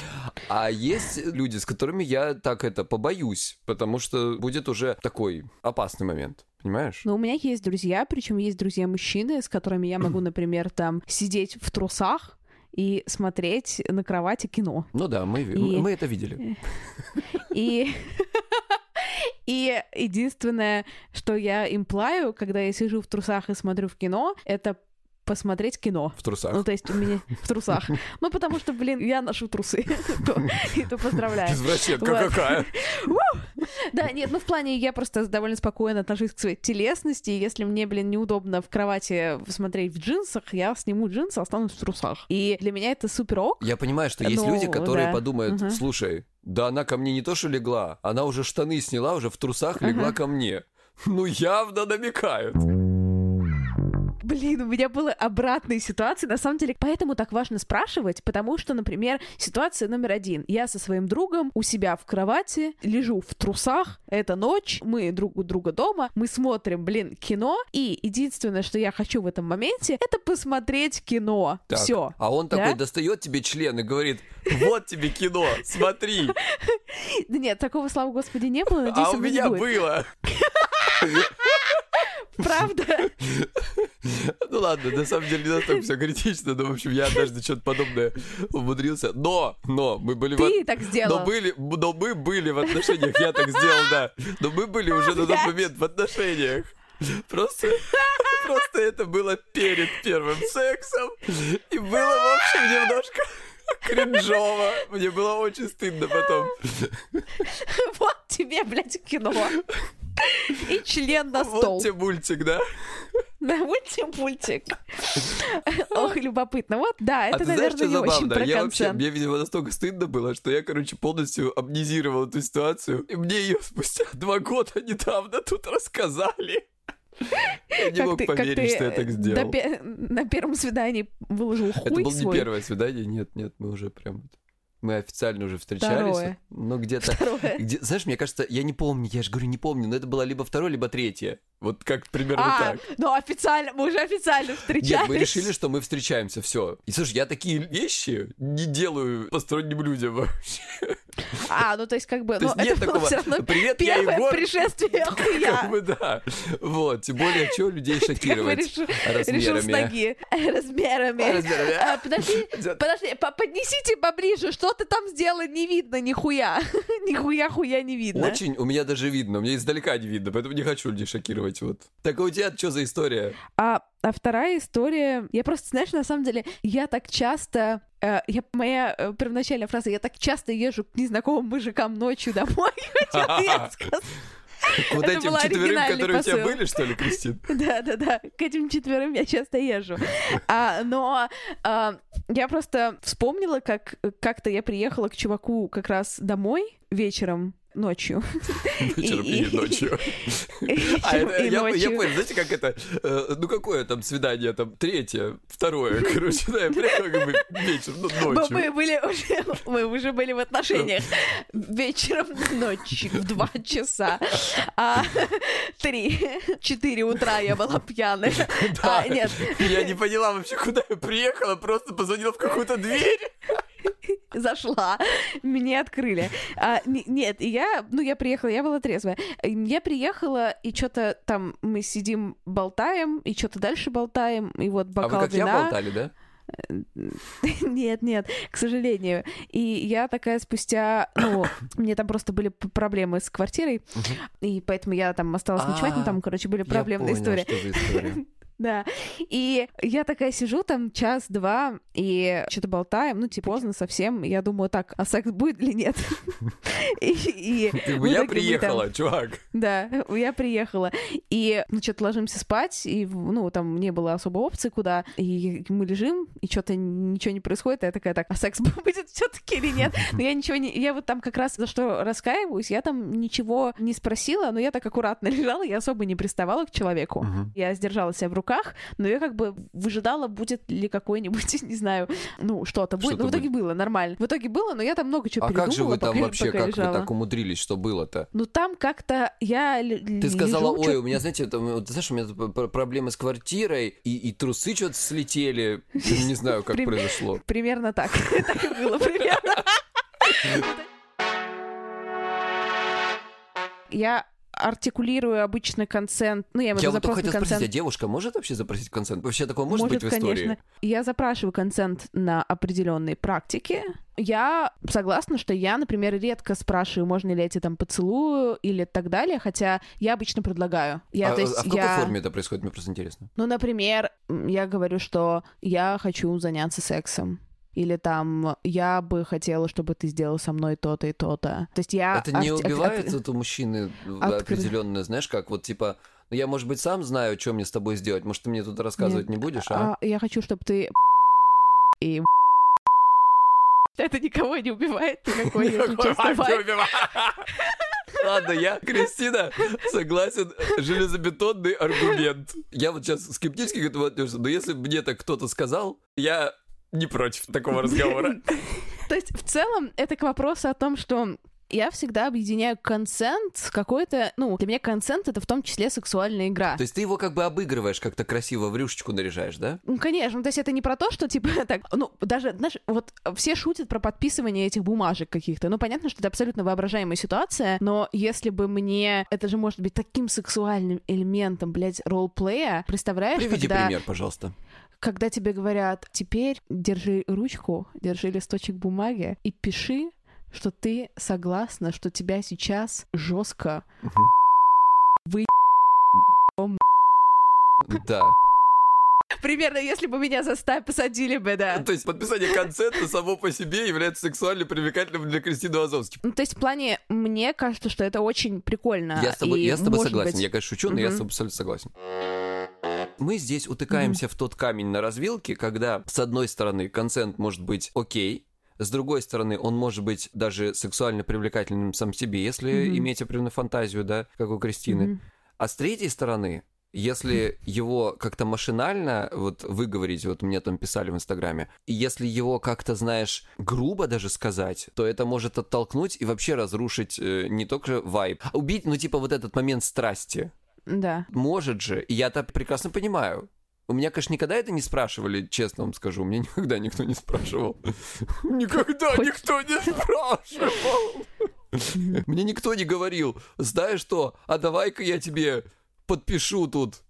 Speaker 4: А есть люди, с которыми я так это побоюсь, потому что будет уже такой опасный момент. Понимаешь?
Speaker 3: Ну, у меня есть друзья, причем есть друзья-мужчины, с которыми я могу, (clears throat) например, там сидеть в трусах, и смотреть на кровати кино.
Speaker 4: Ну да, мы, и... мы это видели. (laughs)
Speaker 3: И (laughs) и единственное, что я имплаю, когда я сижу в трусах и смотрю в кино, это посмотреть кино.
Speaker 4: В трусах.
Speaker 3: Ну, то есть у меня в трусах. (laughs) Ну, потому что, блин, я ношу трусы. И то поздравляю.
Speaker 4: Извращенка какая. (laughs)
Speaker 3: Да, нет, ну в плане я просто довольно спокойно отношусь к своей телесности. Если мне, блин, неудобно в кровати смотреть в джинсах, я сниму джинсы, останусь в трусах. И для меня это супер ок.
Speaker 4: Я понимаю, что есть люди, которые подумают, слушай, да она ко мне не то, что легла, она уже штаны сняла, уже в трусах легла ко мне. (laughs) Ну, явно намекают.
Speaker 3: Блин, у меня была обратная ситуация. На самом деле, поэтому так важно спрашивать, потому что, например, ситуация номер один. Я со своим другом у себя в кровати, лежу в трусах, это ночь, мы друг у друга дома, мы смотрим, блин, кино, и единственное, что я хочу в этом моменте, это посмотреть кино. Все.
Speaker 4: А он такой достает тебе член и говорит, вот тебе кино, смотри.
Speaker 3: Да (laughs) нет, такого, слава господи, не было.
Speaker 4: А у меня было. (laughs)
Speaker 3: Правда?
Speaker 4: Ну ладно, на самом деле не настолько все критично, но, в общем, я однажды что-то подобное умудрился. Но, но, мы были...
Speaker 3: Ты в... так сделал.
Speaker 4: Но, были, но мы были в отношениях, я так сделал, да. Но мы были уже на тот момент в отношениях. Просто, просто это было перед первым сексом. И было, в общем, немножко кринжово. Мне было очень стыдно потом. (laughs)
Speaker 3: Вот тебе, блядь, кино. И член на стол.
Speaker 4: Вот тебе мультик, да?
Speaker 3: Да, вот тебе мультик. Ох, любопытно. Вот, да, это,
Speaker 4: а
Speaker 3: наверное,
Speaker 4: знаешь,
Speaker 3: не очень про
Speaker 4: я вообще, Мне, видимо, настолько стыдно было, что я, короче, полностью амнезировал эту ситуацию. И мне ее спустя два года недавно тут рассказали. Я не мог поверить, что я так сделал.
Speaker 3: На, первом свидании выложил хуй
Speaker 4: Это было не первое свидание, нет, нет, мы уже прям... Мы официально уже встречались.
Speaker 3: Второе.
Speaker 4: Но где-то... Где, знаешь, мне кажется, я не помню, я же говорю, не помню, но это было либо второе, либо третье. Вот как примерно а, так.
Speaker 3: Ну, официально, мы уже официально встречались. Нет,
Speaker 4: мы решили, что мы встречаемся, все. И слушай, я такие вещи не делаю посторонним людям вообще.
Speaker 3: А, ну то есть как бы...
Speaker 4: То
Speaker 3: ну,
Speaker 4: есть нет такого, привет, я
Speaker 3: Егор. пришествие хуя.
Speaker 4: Как бы да. Вот, тем более, что людей шокировать
Speaker 3: решил, Решил с ноги. Размерами. Размерами. А, подожди, подожди, поднесите поближе, что ты там сделал, не видно нихуя. (laughs) Нихуя хуя не видно.
Speaker 4: Очень, у меня даже видно, у меня издалека не видно, поэтому не хочу людей шокировать, вот. Так а у тебя что за история?
Speaker 3: А а вторая история, я просто, знаешь, на самом деле, я так часто Uh, я, моя uh, первоначальная фраза, я так часто езжу к незнакомым мужикам ночью домой, (laughs)
Speaker 4: вот
Speaker 3: Это
Speaker 4: этим четверым, которые у тебя
Speaker 3: посыл.
Speaker 4: были, что ли, Кристин? (laughs)
Speaker 3: Да, да, да. К этим четверым я часто езжу. А, но а, я просто вспомнила, как как-то я приехала к чуваку как раз домой вечером, ночью. (laughs)
Speaker 4: Вечером
Speaker 3: И-
Speaker 4: и ночью. (laughs) А, это, я, понял, знаете, как это, э, ну какое там свидание, там, третье, второе, (laughs) короче, да, приехал как бы вечер, ну, ночью.
Speaker 3: мы были уже, мы уже были в отношениях вечером ночью в два часа, а три, четыре утра я была пьяная.
Speaker 4: Да.
Speaker 3: А, нет,
Speaker 4: Я не поняла вообще, куда я приехала, просто позвонила в какую-то дверь. (laughs)
Speaker 3: зашла, мне открыли. А, не- нет, и я, ну, я приехала, я была трезвая. Я приехала, и что-то там мы сидим, болтаем, и что-то дальше болтаем, и вот
Speaker 4: А
Speaker 3: бокал
Speaker 4: вы как я
Speaker 3: вина.
Speaker 4: болтали, да? (laughs)
Speaker 3: Нет, нет, к сожалению. И я такая спустя, ну, (coughs) мне там просто были проблемы с квартирой, и поэтому я там осталась ночевать, ну, там, короче, были проблемные
Speaker 4: я
Speaker 3: истории. (laughs) Да. И я такая сижу там час-два и что-то болтаем, ну, типа, поздно совсем. Я думаю, так, а секс будет или нет? (laughs)
Speaker 4: Я приехала, чувак.
Speaker 3: Да, я приехала. И, ну, что-то ложимся спать, и, ну, там не было особо опции куда. И мы лежим, и что-то ничего не происходит. Я такая, так, а секс (laughs) будет все таки или нет? (laughs) Но я ничего не... Я вот там как раз за что раскаиваюсь, я там ничего не спросила, но я так аккуратно лежала, я особо не приставала к человеку. Я сдержала себя в руках, но я как бы выжидала, будет ли какой-нибудь, (laughs) не знаю, ну, что-то будет.
Speaker 4: Что-то
Speaker 3: Ну, в итоге было нормально. В итоге было, но я там много чего
Speaker 4: А как же вы там
Speaker 3: пока-
Speaker 4: вообще,
Speaker 3: пока
Speaker 4: как вы
Speaker 3: лежала.
Speaker 4: так умудрились, что было-то?
Speaker 3: Ну там как-то я
Speaker 4: Ты сказала,
Speaker 3: лежу,
Speaker 4: ой,
Speaker 3: чё-
Speaker 4: у меня, знаете, там, вот, знаешь, у меня проблемы с квартирой, и, и трусы что-то слетели. Не знаю, как произошло.
Speaker 3: Примерно так. (laughs) Так и было, примерно. (laughs) Я артикулирую обычно консент, ну, я имею в
Speaker 4: Я
Speaker 3: виду
Speaker 4: вот
Speaker 3: запрос на
Speaker 4: хотел спросить, а
Speaker 3: консент.
Speaker 4: девушка может вообще запросить консент? Вообще такое может, быть в истории?
Speaker 3: конечно. Я запрашиваю консент на определенные практики. Я согласна, что я, например, редко спрашиваю, можно ли я тебе там поцелую или так далее, хотя я обычно предлагаю. Я,
Speaker 4: а,
Speaker 3: то есть,
Speaker 4: а в какой
Speaker 3: я...
Speaker 4: форме это происходит? Мне просто интересно.
Speaker 3: Ну, например, я говорю, что я хочу заняться сексом. Или там, я бы хотела, чтобы ты сделал со мной то-то и то-то. То есть я...
Speaker 4: это не убивает вот у мужчины
Speaker 3: Откры-
Speaker 4: определенное, знаешь, как вот типа, ну я, может быть, сам знаю, что мне с тобой сделать, может, ты мне тут рассказывать не будешь, а?
Speaker 3: А, я хочу, чтобы ты... И... Это никого не убивает, никакой, если честно,
Speaker 4: не убивает. (laughs) Ладно, я, Кристина, согласен, железобетонный аргумент. Я вот сейчас скептически к этому отношусь, но если бы мне так кто-то сказал, я не против такого разговора. (laughs)
Speaker 3: То есть, в целом, это к вопросу о том, что я всегда объединяю консент с какой-то... Ну, для меня консент — это в том числе сексуальная игра.
Speaker 4: То есть ты его как бы обыгрываешь, как-то красиво в рюшечку наряжаешь, да?
Speaker 3: Ну, конечно, то есть это не про то, что, типа, (laughs) так, ну, даже, знаешь, вот все шутят про подписывание этих бумажек каких-то. Ну, понятно, что это абсолютно воображаемая ситуация, но если бы мне... Это же может быть таким сексуальным элементом, блядь, ролплея. Представляешь,
Speaker 4: Приведи
Speaker 3: когда,
Speaker 4: пример, пожалуйста.
Speaker 3: Когда тебе говорят, теперь держи ручку, держи листочек бумаги и пиши, что ты согласна, что тебя сейчас жестко
Speaker 4: Да.
Speaker 3: Примерно, если бы меня за ста посадили бы, да.
Speaker 4: То есть подписание концерта само по себе является сексуально привлекательным для Кристины Азовски.
Speaker 3: Ну, то есть в плане, мне кажется, что это очень прикольно.
Speaker 4: Я с тобой, я с тобой согласен.
Speaker 3: быть-
Speaker 4: Я, конечно, шучу, но я с тобой абсолютно согласен. Мы здесь утыкаемся в тот камень на развилке, когда, с одной стороны, консент может быть окей, с другой стороны, он может быть даже сексуально привлекательным сам себе, если
Speaker 3: Мгм.
Speaker 4: иметь определенную фантазию, да, как у Кристины.
Speaker 3: Мгм.
Speaker 4: А с третьей стороны, если его как-то машинально вот выговорить, вот мне там писали в Инстаграме, и если его как-то, знаешь, грубо даже сказать, то это может оттолкнуть и вообще разрушить э, не только вайб, а убить, ну, типа, вот этот момент страсти.
Speaker 3: Да.
Speaker 4: Может же, и я это прекрасно понимаю. У меня, конечно, никогда это не спрашивали, честно вам скажу. Мне (laughs) никогда никто не спрашивал. (laughs) Никогда никто не (laughs) спрашивал. Мне никто не говорил, знаешь что, а давай-ка я тебе подпишу тут,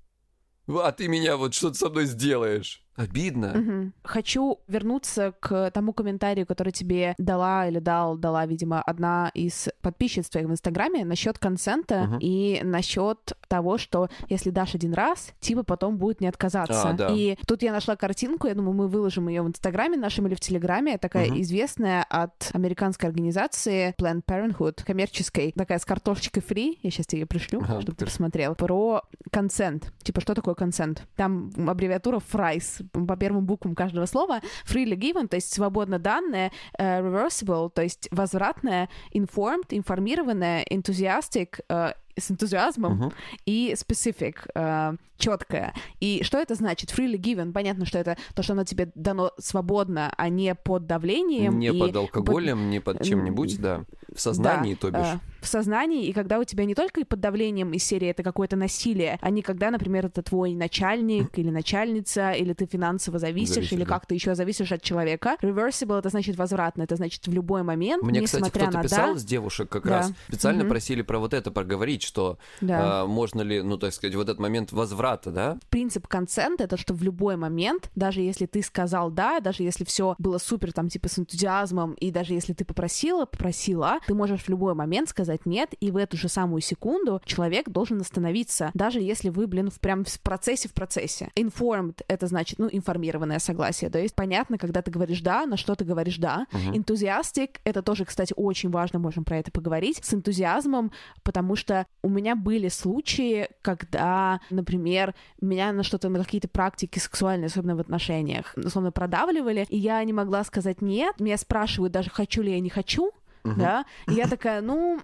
Speaker 4: а ты меня вот что-то со мной сделаешь. Обидно.
Speaker 3: Мгм. Хочу вернуться к тому комментарию, который тебе дала или дал, дала, видимо, одна из подписчиц твоих в Инстаграме насчет консента
Speaker 4: Мгм.
Speaker 3: и насчет того, что если дашь один раз, типа потом будет не отказаться.
Speaker 4: А, да.
Speaker 3: И тут я нашла картинку, я думаю, мы выложим ее в Инстаграме нашем или в Телеграме, такая
Speaker 4: Мгм.
Speaker 3: известная от американской организации Planned Parenthood, коммерческой, такая с картошечкой фри, я сейчас тебе ее пришлю,
Speaker 4: Ага,
Speaker 3: чтобы ты посмотрел, про консент. Типа, что такое консент? Там аббревиатура FRIES по первым буквам каждого слова. Freely given, то есть свободно данное, э, reversible, то есть возвратное, informed, информированное, enthusiastic, э, с энтузиазмом
Speaker 4: Мгм.
Speaker 3: и specific, э, четкое. И что это значит? Freely given, понятно, что это то, что оно тебе дано свободно, а не под давлением.
Speaker 4: Не
Speaker 3: и
Speaker 4: под алкоголем, не под чем-нибудь, да. В сознании,
Speaker 3: да,
Speaker 4: то бишь.
Speaker 3: э, в сознании, и когда у тебя не только и под давлением из серии это какое-то насилие, а не когда, например, это твой начальник или начальница, или ты финансово зависишь,
Speaker 4: Зависишь,
Speaker 3: или
Speaker 4: да.
Speaker 3: как ты еще зависишь от человека. Reversible это значит возвратно, это значит в любой момент,
Speaker 4: Мне, кстати, кто-то писал
Speaker 3: да,
Speaker 4: из девушек как
Speaker 3: Да.
Speaker 4: раз. Специально
Speaker 3: Мгм.
Speaker 4: просили про вот это проговорить, что
Speaker 3: да.
Speaker 4: а, можно ли, ну, так сказать, вот этот момент возврата, да?
Speaker 3: принцип консента это что в любой момент, даже если ты сказал да, даже если все было супер там типа с энтузиазмом, и даже если ты попросила, попросила, ты можешь в любой момент сказать нет, и в эту же самую секунду человек должен остановиться, даже если вы, блин, в прям в процессе в процессе. Informed это значит, ну, информированное согласие, то есть понятно, когда ты говоришь да, на что ты говоришь да. Enthusiastic это тоже, кстати, очень важно, можем про это поговорить, с энтузиазмом, потому что у меня были случаи, когда, например, меня на что-то, на какие-то практики сексуальные, особенно в отношениях, условно продавливали, и я не могла сказать нет, меня спрашивают даже, хочу ли я, не хочу, да, и я такая, ну,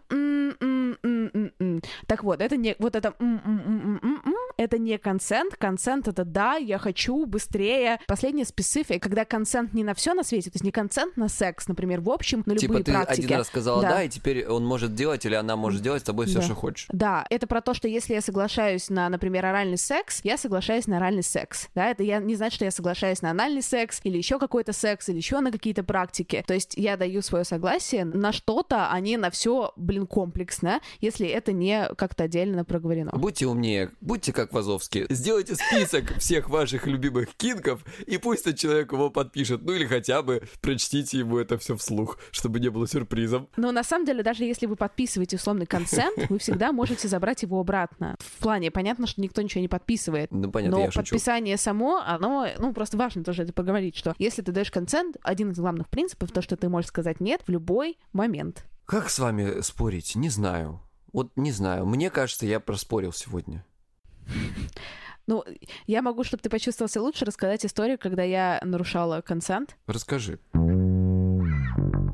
Speaker 3: так вот, это не, вот это, это не консент, консент это да, я хочу быстрее. Последняя специфика, когда консент не на все на свете, то есть не консент на секс, например, в общем, на
Speaker 4: типа
Speaker 3: любые
Speaker 4: ты
Speaker 3: практики.
Speaker 4: один раз сказала да.
Speaker 3: Да.
Speaker 4: и теперь он может делать или она может делать с тобой все,
Speaker 3: Да.
Speaker 4: что хочешь.
Speaker 3: Да, это про то, что если я соглашаюсь на, например, оральный секс, я соглашаюсь на оральный секс. Да, это я, не значит, что я соглашаюсь на анальный секс или еще какой-то секс, или еще на какие-то практики. То есть я даю свое согласие на что-то, а не на все, блин, комплексно, если это не как-то отдельно проговорено.
Speaker 4: Будьте умнее, будьте как Вазовский. Сделайте список всех ваших любимых кинков, и пусть этот человек его подпишет. Ну или хотя бы прочтите ему это все вслух, чтобы не было сюрпризом.
Speaker 3: Но на самом деле, даже если вы подписываете условный консент, вы всегда можете забрать его обратно. В плане, понятно, что никто ничего не подписывает.
Speaker 4: Ну понятно,
Speaker 3: Но
Speaker 4: я шучу.
Speaker 3: подписание само, оно, ну, просто важно тоже это поговорить, что если ты даешь консент, один из главных принципов, то, что ты можешь сказать нет в любой момент.
Speaker 4: Как с вами спорить? Не знаю. Вот не знаю. Мне кажется, я проспорил сегодня.
Speaker 3: Ну, я могу, чтобы ты почувствовал себя лучше, рассказать историю, когда я нарушала консент.
Speaker 4: Расскажи.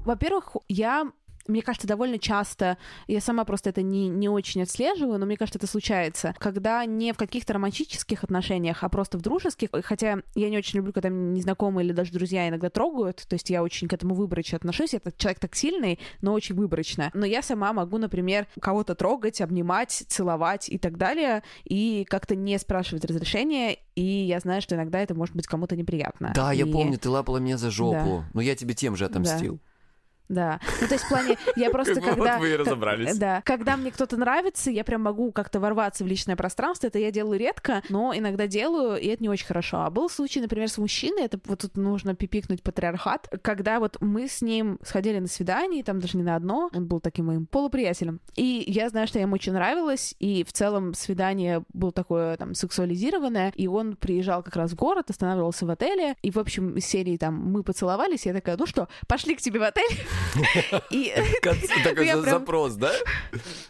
Speaker 3: Во-первых, я мне кажется, довольно часто, я сама просто это не, не очень отслеживаю, но мне кажется, это случается, когда не в каких-то романтических отношениях, а просто в дружеских, хотя я не очень люблю, когда незнакомые или даже друзья иногда трогают, то есть я очень к этому выборочно отношусь, я так- человек так сильный, но очень выборочно. Но я сама могу, например, кого-то трогать, обнимать, целовать и так далее, и как-то не спрашивать разрешения, и я знаю, что иногда это может быть кому-то неприятно.
Speaker 4: Да, я
Speaker 3: И-
Speaker 4: помню, ты лапала меня за жопу. Но я тебе тем же отомстил.
Speaker 3: Да. Ну, то есть в плане, я (laughs) просто
Speaker 4: бы вот
Speaker 3: когда...
Speaker 4: вы и разобрались.
Speaker 3: Да. Когда мне кто-то нравится, я прям могу как-то ворваться в личное пространство. Это я делаю редко, но иногда делаю, и это не очень хорошо. А был случай, например, с мужчиной, это вот тут нужно пипикнуть патриархат, когда вот мы с ним сходили на свидание, там даже не на одно, он был таким моим полуприятелем. И я знаю, что я ему очень нравилась, и в целом свидание было такое там сексуализированное, и он приезжал как раз в город, останавливался в отеле, и в общем из серии там мы поцеловались, я такая, ну что, пошли к тебе в отель? (laughs) И (laughs) (laughs)
Speaker 4: Такой
Speaker 3: Я
Speaker 4: за-
Speaker 3: прям-
Speaker 4: запрос, да?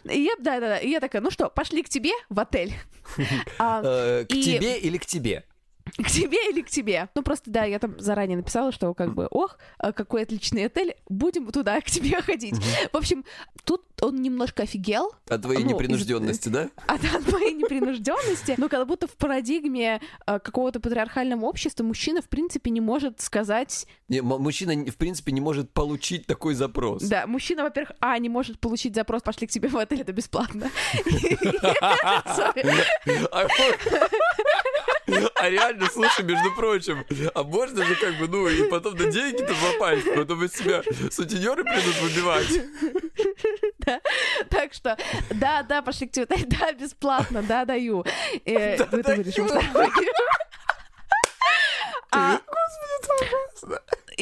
Speaker 3: и я, да, да, да, и я такая, ну что, пошли к тебе в отель. (laughs) А,
Speaker 4: Э, К
Speaker 3: И-
Speaker 4: тебе или к тебе? (laughs)
Speaker 3: К тебе или к тебе? Ну просто, да, я там заранее написала, что как бы, ох, а какой отличный отель, будем туда (laughs) к тебе ходить. В общем, тут он немножко офигел
Speaker 4: От твоей
Speaker 3: Ну, из-
Speaker 4: непринужденности, да? (laughs)
Speaker 3: от, от моей непринужденности, но как будто в парадигме э, какого-то патриархального общества мужчина, в принципе, не может сказать...
Speaker 4: Не, Мужчина, в принципе, не может получить такой запрос.
Speaker 3: Да, мужчина, во-первых, а, не может получить запрос, пошли к тебе в отель, это бесплатно.
Speaker 4: А реально, слушай, между прочим, а можно же как бы, ну, и потом на деньги-то попасть, потом из себя сутенеры придут выбивать.
Speaker 3: Да. Так что, да, да, пошли к тебе, (laughs) да, бесплатно, да, даю. Э,
Speaker 4: Да,
Speaker 3: ты вырежешь, может, А...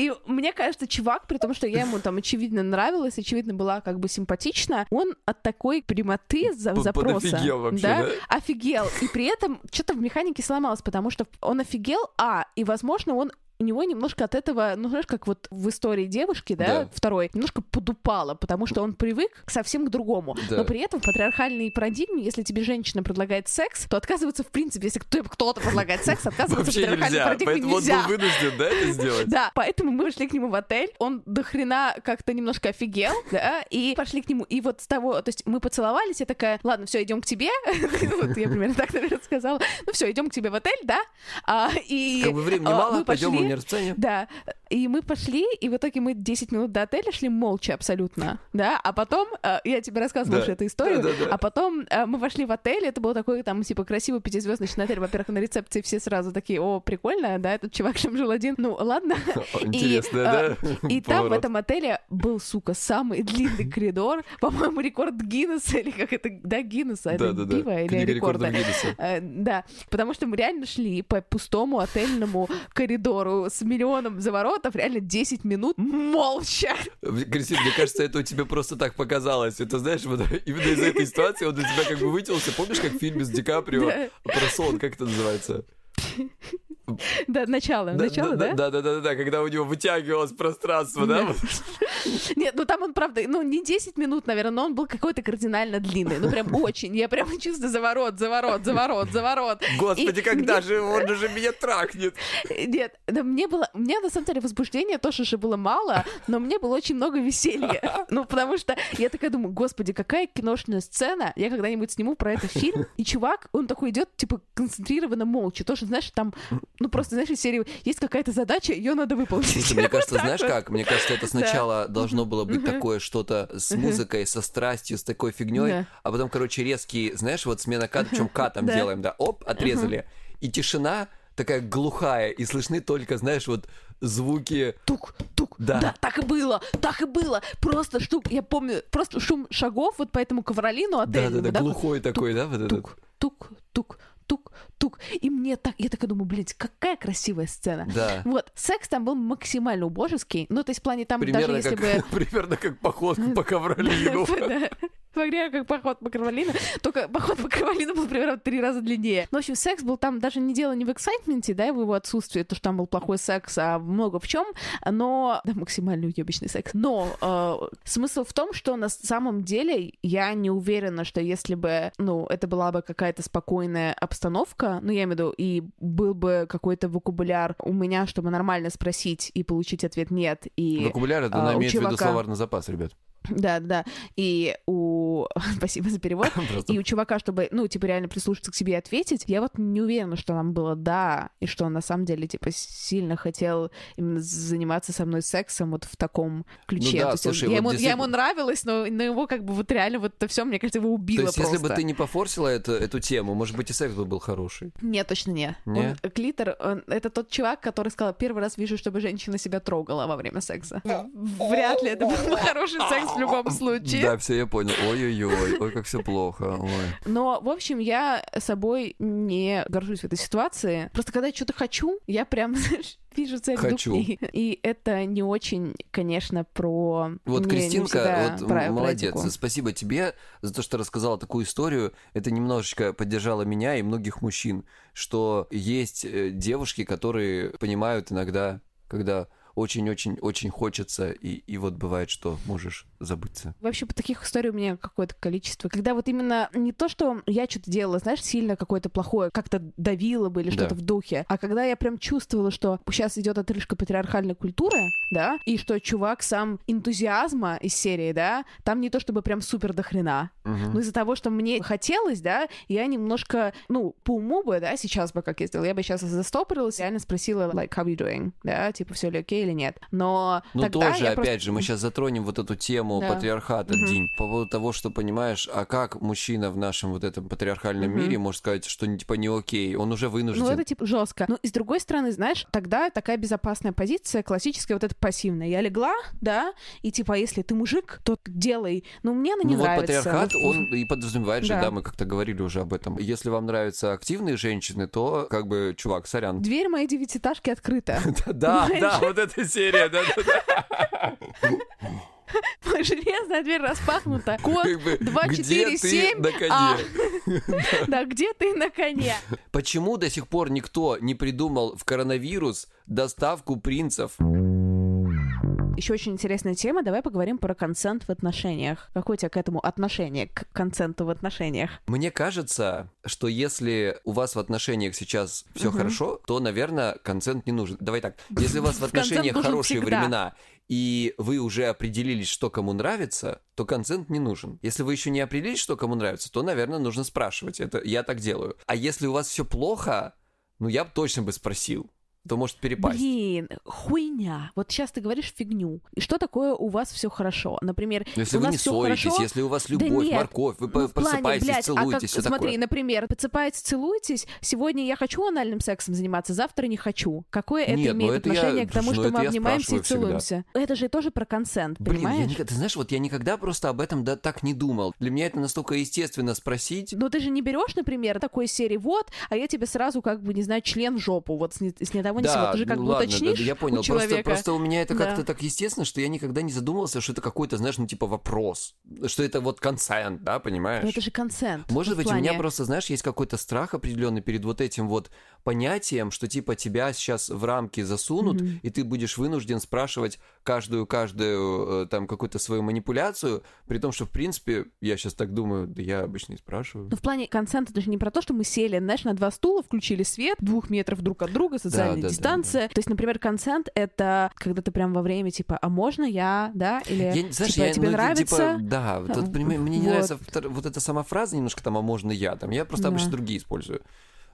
Speaker 3: И мне кажется, чувак, при том, что я ему там очевидно нравилась, очевидно была как бы симпатична, он от такой прямоты за запроса,
Speaker 4: вообще,
Speaker 3: да,
Speaker 4: да?
Speaker 3: офигел. И при этом что-то в механике сломалось, потому что он офигел, а, и, возможно, он у него немножко от этого, ну, знаешь, как вот в истории девушки, да,
Speaker 4: Да.
Speaker 3: второй, немножко подупало, потому что он привык совсем к другому.
Speaker 4: Да.
Speaker 3: Но при этом в патриархальной парадигме, если тебе женщина предлагает секс, то отказываться, в принципе, если кто- кто-то предлагает секс, отказываться в патриархальной
Speaker 4: нельзя.
Speaker 3: парадигме
Speaker 4: Поэтому он
Speaker 3: нельзя.
Speaker 4: был вынужден, да, это сделать? (laughs)
Speaker 3: Да, поэтому мы пошли к нему в отель, он до хрена как-то немножко офигел, (laughs) да, и пошли к нему, и вот с того, то есть мы поцеловались, я такая, ладно, все, идем к тебе, (laughs) вот я примерно так, наверное, сказала, ну все, идем к тебе в отель, да, А, и
Speaker 4: Как бы времени
Speaker 3: а,
Speaker 4: мало, пойдем, меня расписание.
Speaker 3: да, и мы пошли, и в итоге мы 10 минут до отеля шли молча абсолютно, да, а потом, э, я тебе рассказывала
Speaker 4: Да.
Speaker 3: уже эту историю,
Speaker 4: Да-да-да.
Speaker 3: а потом э, мы вошли в отель, это был такой там, типа, красивый пятизвездочный отель, во-первых, на рецепции все сразу такие, о, прикольно, да, этот чувак там жил один, ну, ладно. (laughs)
Speaker 4: Интересно,
Speaker 3: И,
Speaker 4: да?
Speaker 3: а, И там в этом отеле был, сука, самый длинный коридор, по-моему, рекорд Гиннесса, или как это, да, Гиннесса, это пиво или
Speaker 4: Книга
Speaker 3: рекорда? Э, Да, потому что мы реально шли по пустому отельному коридору с миллионом заворотов, реально 10 минут молча.
Speaker 4: Кристина, мне кажется, это у тебя просто так показалось. Это, знаешь, вот именно из этой ситуации он для тебя как бы вытянулся. Помнишь, как в фильме с Ди Каприо про сон, как это называется?
Speaker 3: Да, начало, начало, да?
Speaker 4: Да, да, да, да, да, когда у него вытягивалось пространство, да? (laughs)
Speaker 3: Нет, ну там он, правда, ну не 10 минут, наверное, но он был какой-то кардинально длинный. Ну прям очень. Я прям чувствую заворот, заворот, заворот, заворот.
Speaker 4: Господи, когда же он уже меня трахнет?
Speaker 3: Нет, да мне было... У меня, на самом деле, возбуждения тоже же было мало, но мне было очень много веселья. (laughs) Ну, потому что я такая думаю, господи, какая киношная сцена. Я когда-нибудь сниму про это фильм. И чувак, он такой идет, типа, концентрированно молча. Тоже, знаешь, там, ну, просто, знаешь, из серии есть какая-то задача, ее надо выполнить.
Speaker 4: Слушай, мне (laughs) кажется, знаешь как? Мне кажется, это сначала должно было быть такое что-то с музыкой, со страстью, с такой фигней, а потом, короче, резкий, знаешь, вот смена кат, причем катом делаем, да, оп, отрезали. И тишина такая глухая, и слышны только, знаешь, вот звуки
Speaker 3: Тук, тук.
Speaker 4: Да.
Speaker 3: Да. так и было, так и было. Просто штук, я помню, просто шум шагов вот по этому ковролину отельному.
Speaker 4: Да-да-да, глухой такой, да, вот этот.
Speaker 3: тук, тук, тук, тук, тук. И мне так, я такая думаю, блядь, какая красивая сцена.
Speaker 4: Да.
Speaker 3: Вот, секс там был максимально убожеский. Ну, то есть в плане там
Speaker 4: Примерно
Speaker 3: даже если
Speaker 4: как,
Speaker 3: бы... (laughs)
Speaker 4: примерно как поход по (laughs) ковролину.
Speaker 3: Да. Смотря как поход по Карвалину, только поход по Карвалину был примерно в три раза длиннее. Ну, в общем, секс был там даже не дело не в эксайтменте, да, в его отсутствии, то, что там был плохой секс, а много в чем, но... Да, максимально уебищный секс. Но э, смысл в том, что на самом деле я не уверена, что если бы, ну, это была бы какая-то спокойная обстановка, ну, я имею в виду, и был бы какой-то вокабуляр у меня, чтобы нормально спросить и получить ответ «нет», и...
Speaker 4: Вокабуляр, это
Speaker 3: у
Speaker 4: имеет в виду словарный запас, ребят.
Speaker 3: Да, да. И у... (laughs) Спасибо за перевод. (laughs)
Speaker 4: Просто.
Speaker 3: И у чувака, чтобы, ну, типа, реально прислушаться к себе и ответить, я вот не уверена, что нам было «да», и что он на самом деле, типа, сильно хотел именно заниматься со мной сексом вот в таком ключе.
Speaker 4: Ну да,
Speaker 3: То есть
Speaker 4: слушай,
Speaker 3: я,
Speaker 4: вот
Speaker 3: ему, я
Speaker 4: действительно-
Speaker 3: ему нравилась, но, но его как бы вот реально вот это все, мне кажется, его убило
Speaker 4: То есть,
Speaker 3: просто.
Speaker 4: если бы ты не пофорсила это, эту тему, может быть, и секс бы был хороший.
Speaker 3: Нет, точно не.
Speaker 4: Не?
Speaker 3: Он, клитор, он- это тот чувак, который сказал, первый раз вижу, чтобы женщина себя трогала во время секса. Вряд ли это был бы хороший (laughs) секс в любом случае.
Speaker 4: Да, все, я понял. Ой-ой-ой, ой, как все плохо. Ой.
Speaker 3: Но, в общем, я собой не горжусь в этой ситуации. Просто когда я что-то хочу, я прям, (laughs) знаешь, вижу цель
Speaker 4: Хочу.
Speaker 3: ней. И это не очень, конечно, про...
Speaker 4: Вот
Speaker 3: не- не
Speaker 4: Кристинка,
Speaker 3: всегда
Speaker 4: вот
Speaker 3: про- про
Speaker 4: молодец.
Speaker 3: этику.
Speaker 4: Спасибо тебе за то, что рассказала такую историю. Это немножечко поддержало меня и многих мужчин, что есть э, девушки, которые понимают иногда, когда очень-очень-очень хочется, и, и вот бывает, что можешь забыться.
Speaker 3: Вообще, по таких историй у меня какое-то количество. Когда вот именно не то, что я что-то делала, знаешь, сильно какое-то плохое, как-то давило бы или
Speaker 4: Да.
Speaker 3: что-то в духе, а когда я прям чувствовала, что сейчас идет отрыжка патриархальной культуры, да, и что чувак сам энтузиазма из серии, да, там не то чтобы прям супер до хрена,
Speaker 4: Мгм.
Speaker 3: но из-за того, что мне хотелось, да, я немножко, ну, по уму бы, да, сейчас бы как я сделала, я бы сейчас застопорилась, реально спросила, like, how you doing, да, типа, все ли окей, или нет. Но
Speaker 4: Ну тоже,
Speaker 3: я
Speaker 4: опять
Speaker 3: просто-
Speaker 4: же, мы сейчас затронем вот эту тему
Speaker 3: Да.
Speaker 4: патриархата,
Speaker 3: Мгм.
Speaker 4: Динь, по поводу того, что, понимаешь, а как мужчина в нашем вот этом патриархальном
Speaker 3: Мгм.
Speaker 4: мире может сказать, что типа не окей, он уже вынужден.
Speaker 3: Ну, это типа жестко. Но и с другой стороны, знаешь, тогда такая безопасная позиция, классическая вот эта пассивная. Я легла, да, и типа, если ты мужик, то делай. Но мне она не
Speaker 4: ну вот
Speaker 3: нравится.
Speaker 4: патриархат,
Speaker 3: Вот-
Speaker 4: он и подразумевает же,
Speaker 3: Да.
Speaker 4: да, мы как-то говорили уже об этом. Если вам нравятся активные женщины, то как бы, чувак, сорян.
Speaker 3: Дверь моей девятиэтажки открыта. (laughs)
Speaker 4: Да, да, вот эта серия, да, да, да. (laughs) (laughs)
Speaker 3: Железная дверь распахнута. Код
Speaker 4: Как бы,
Speaker 3: 2,
Speaker 4: где
Speaker 3: 4,
Speaker 4: ты
Speaker 3: 7.
Speaker 4: на коне?
Speaker 3: А. (laughs) Да, где ты на коне?
Speaker 4: Почему до сих пор никто не придумал в коронавирус доставку принцев?
Speaker 3: Еще очень интересная тема. Давай поговорим про консент в отношениях. Какое у тебя к этому отношение, к консенту в отношениях?
Speaker 4: Мне кажется, что если у вас в отношениях сейчас все
Speaker 3: Мгм.
Speaker 4: хорошо, то, наверное, консент не нужен. Давай так, если у вас в (laughs) отношениях хорошие
Speaker 3: всегда.
Speaker 4: времена, и вы уже определились, что кому нравится, то консент не нужен. Если вы еще не определились, что кому нравится, то, наверное, нужно спрашивать. Это я так делаю. А если у вас все плохо, ну я бы точно бы спросил. То может перепасть.
Speaker 3: Блин, хуйня. Вот сейчас ты говоришь фигню. И что такое у вас все хорошо? Например,
Speaker 4: Если
Speaker 3: у
Speaker 4: вы
Speaker 3: нас
Speaker 4: не ссоритесь,
Speaker 3: хорошо,
Speaker 4: если у вас
Speaker 3: Да
Speaker 4: любовь,
Speaker 3: нет.
Speaker 4: морковь, вы
Speaker 3: Ну, в плане,
Speaker 4: просыпаетесь,
Speaker 3: блядь,
Speaker 4: целуетесь,
Speaker 3: а как,
Speaker 4: все
Speaker 3: смотри,
Speaker 4: такое.
Speaker 3: например, подсыпаетесь, целуетесь, сегодня я хочу анальным сексом заниматься, завтра не хочу. Какое
Speaker 4: Нет, ну
Speaker 3: имеет
Speaker 4: это я-
Speaker 3: отношение к тому,
Speaker 4: ну
Speaker 3: что мы
Speaker 4: я
Speaker 3: обнимаемся и
Speaker 4: спрашиваю всегда.
Speaker 3: целуемся? Это же тоже про консент,
Speaker 4: Блин, я никогда, ты знаешь, вот я никогда просто об этом да, так не думал. Для меня это настолько естественно спросить.
Speaker 3: Но ты же не берешь, например, такой серии вот, а я тебе сразу как бы, не знаю, член в жопу, вот с, ни, с ни того ни сего. Ты же как
Speaker 4: ну
Speaker 3: бы
Speaker 4: ладно, да,
Speaker 3: уточнишь
Speaker 4: да, я понял.
Speaker 3: у
Speaker 4: Просто,
Speaker 3: человека.
Speaker 4: просто у меня это
Speaker 3: Да.
Speaker 4: как-то так естественно, что я никогда не задумывался, что это какой-то, знаешь, ну типа вопрос. Что это вот консент, да, понимаешь?
Speaker 3: Но это же консент.
Speaker 4: Может быть, у меня
Speaker 3: плане-
Speaker 4: просто, знаешь, есть какой-то страх определенный перед вот этим вот понятием, что типа тебя сейчас в рамки засунут,
Speaker 3: Мгм.
Speaker 4: и ты будешь вынужден спрашивать каждую, каждую э, там какую-то свою манипуляцию, при том, что, в принципе, я сейчас так думаю, да я обычно и спрашиваю.
Speaker 3: Ну, в плане консента это же не про то, что мы сели, знаешь, на два стула, включили свет, двух метров друг от друга, социальная
Speaker 4: да, да,
Speaker 3: дистанция. То есть, например, консент — это когда ты прям во время, типа, а можно я, да, или,
Speaker 4: Я, знаешь,
Speaker 3: типа,
Speaker 4: я,
Speaker 3: тебе
Speaker 4: ну,
Speaker 3: нравится?
Speaker 4: Типа, да,
Speaker 3: А,
Speaker 4: это, понимаю, мне не
Speaker 3: вот.
Speaker 4: нравится вот эта сама фраза немножко там, а можно я, там, я просто
Speaker 3: Да.
Speaker 4: обычно другие использую.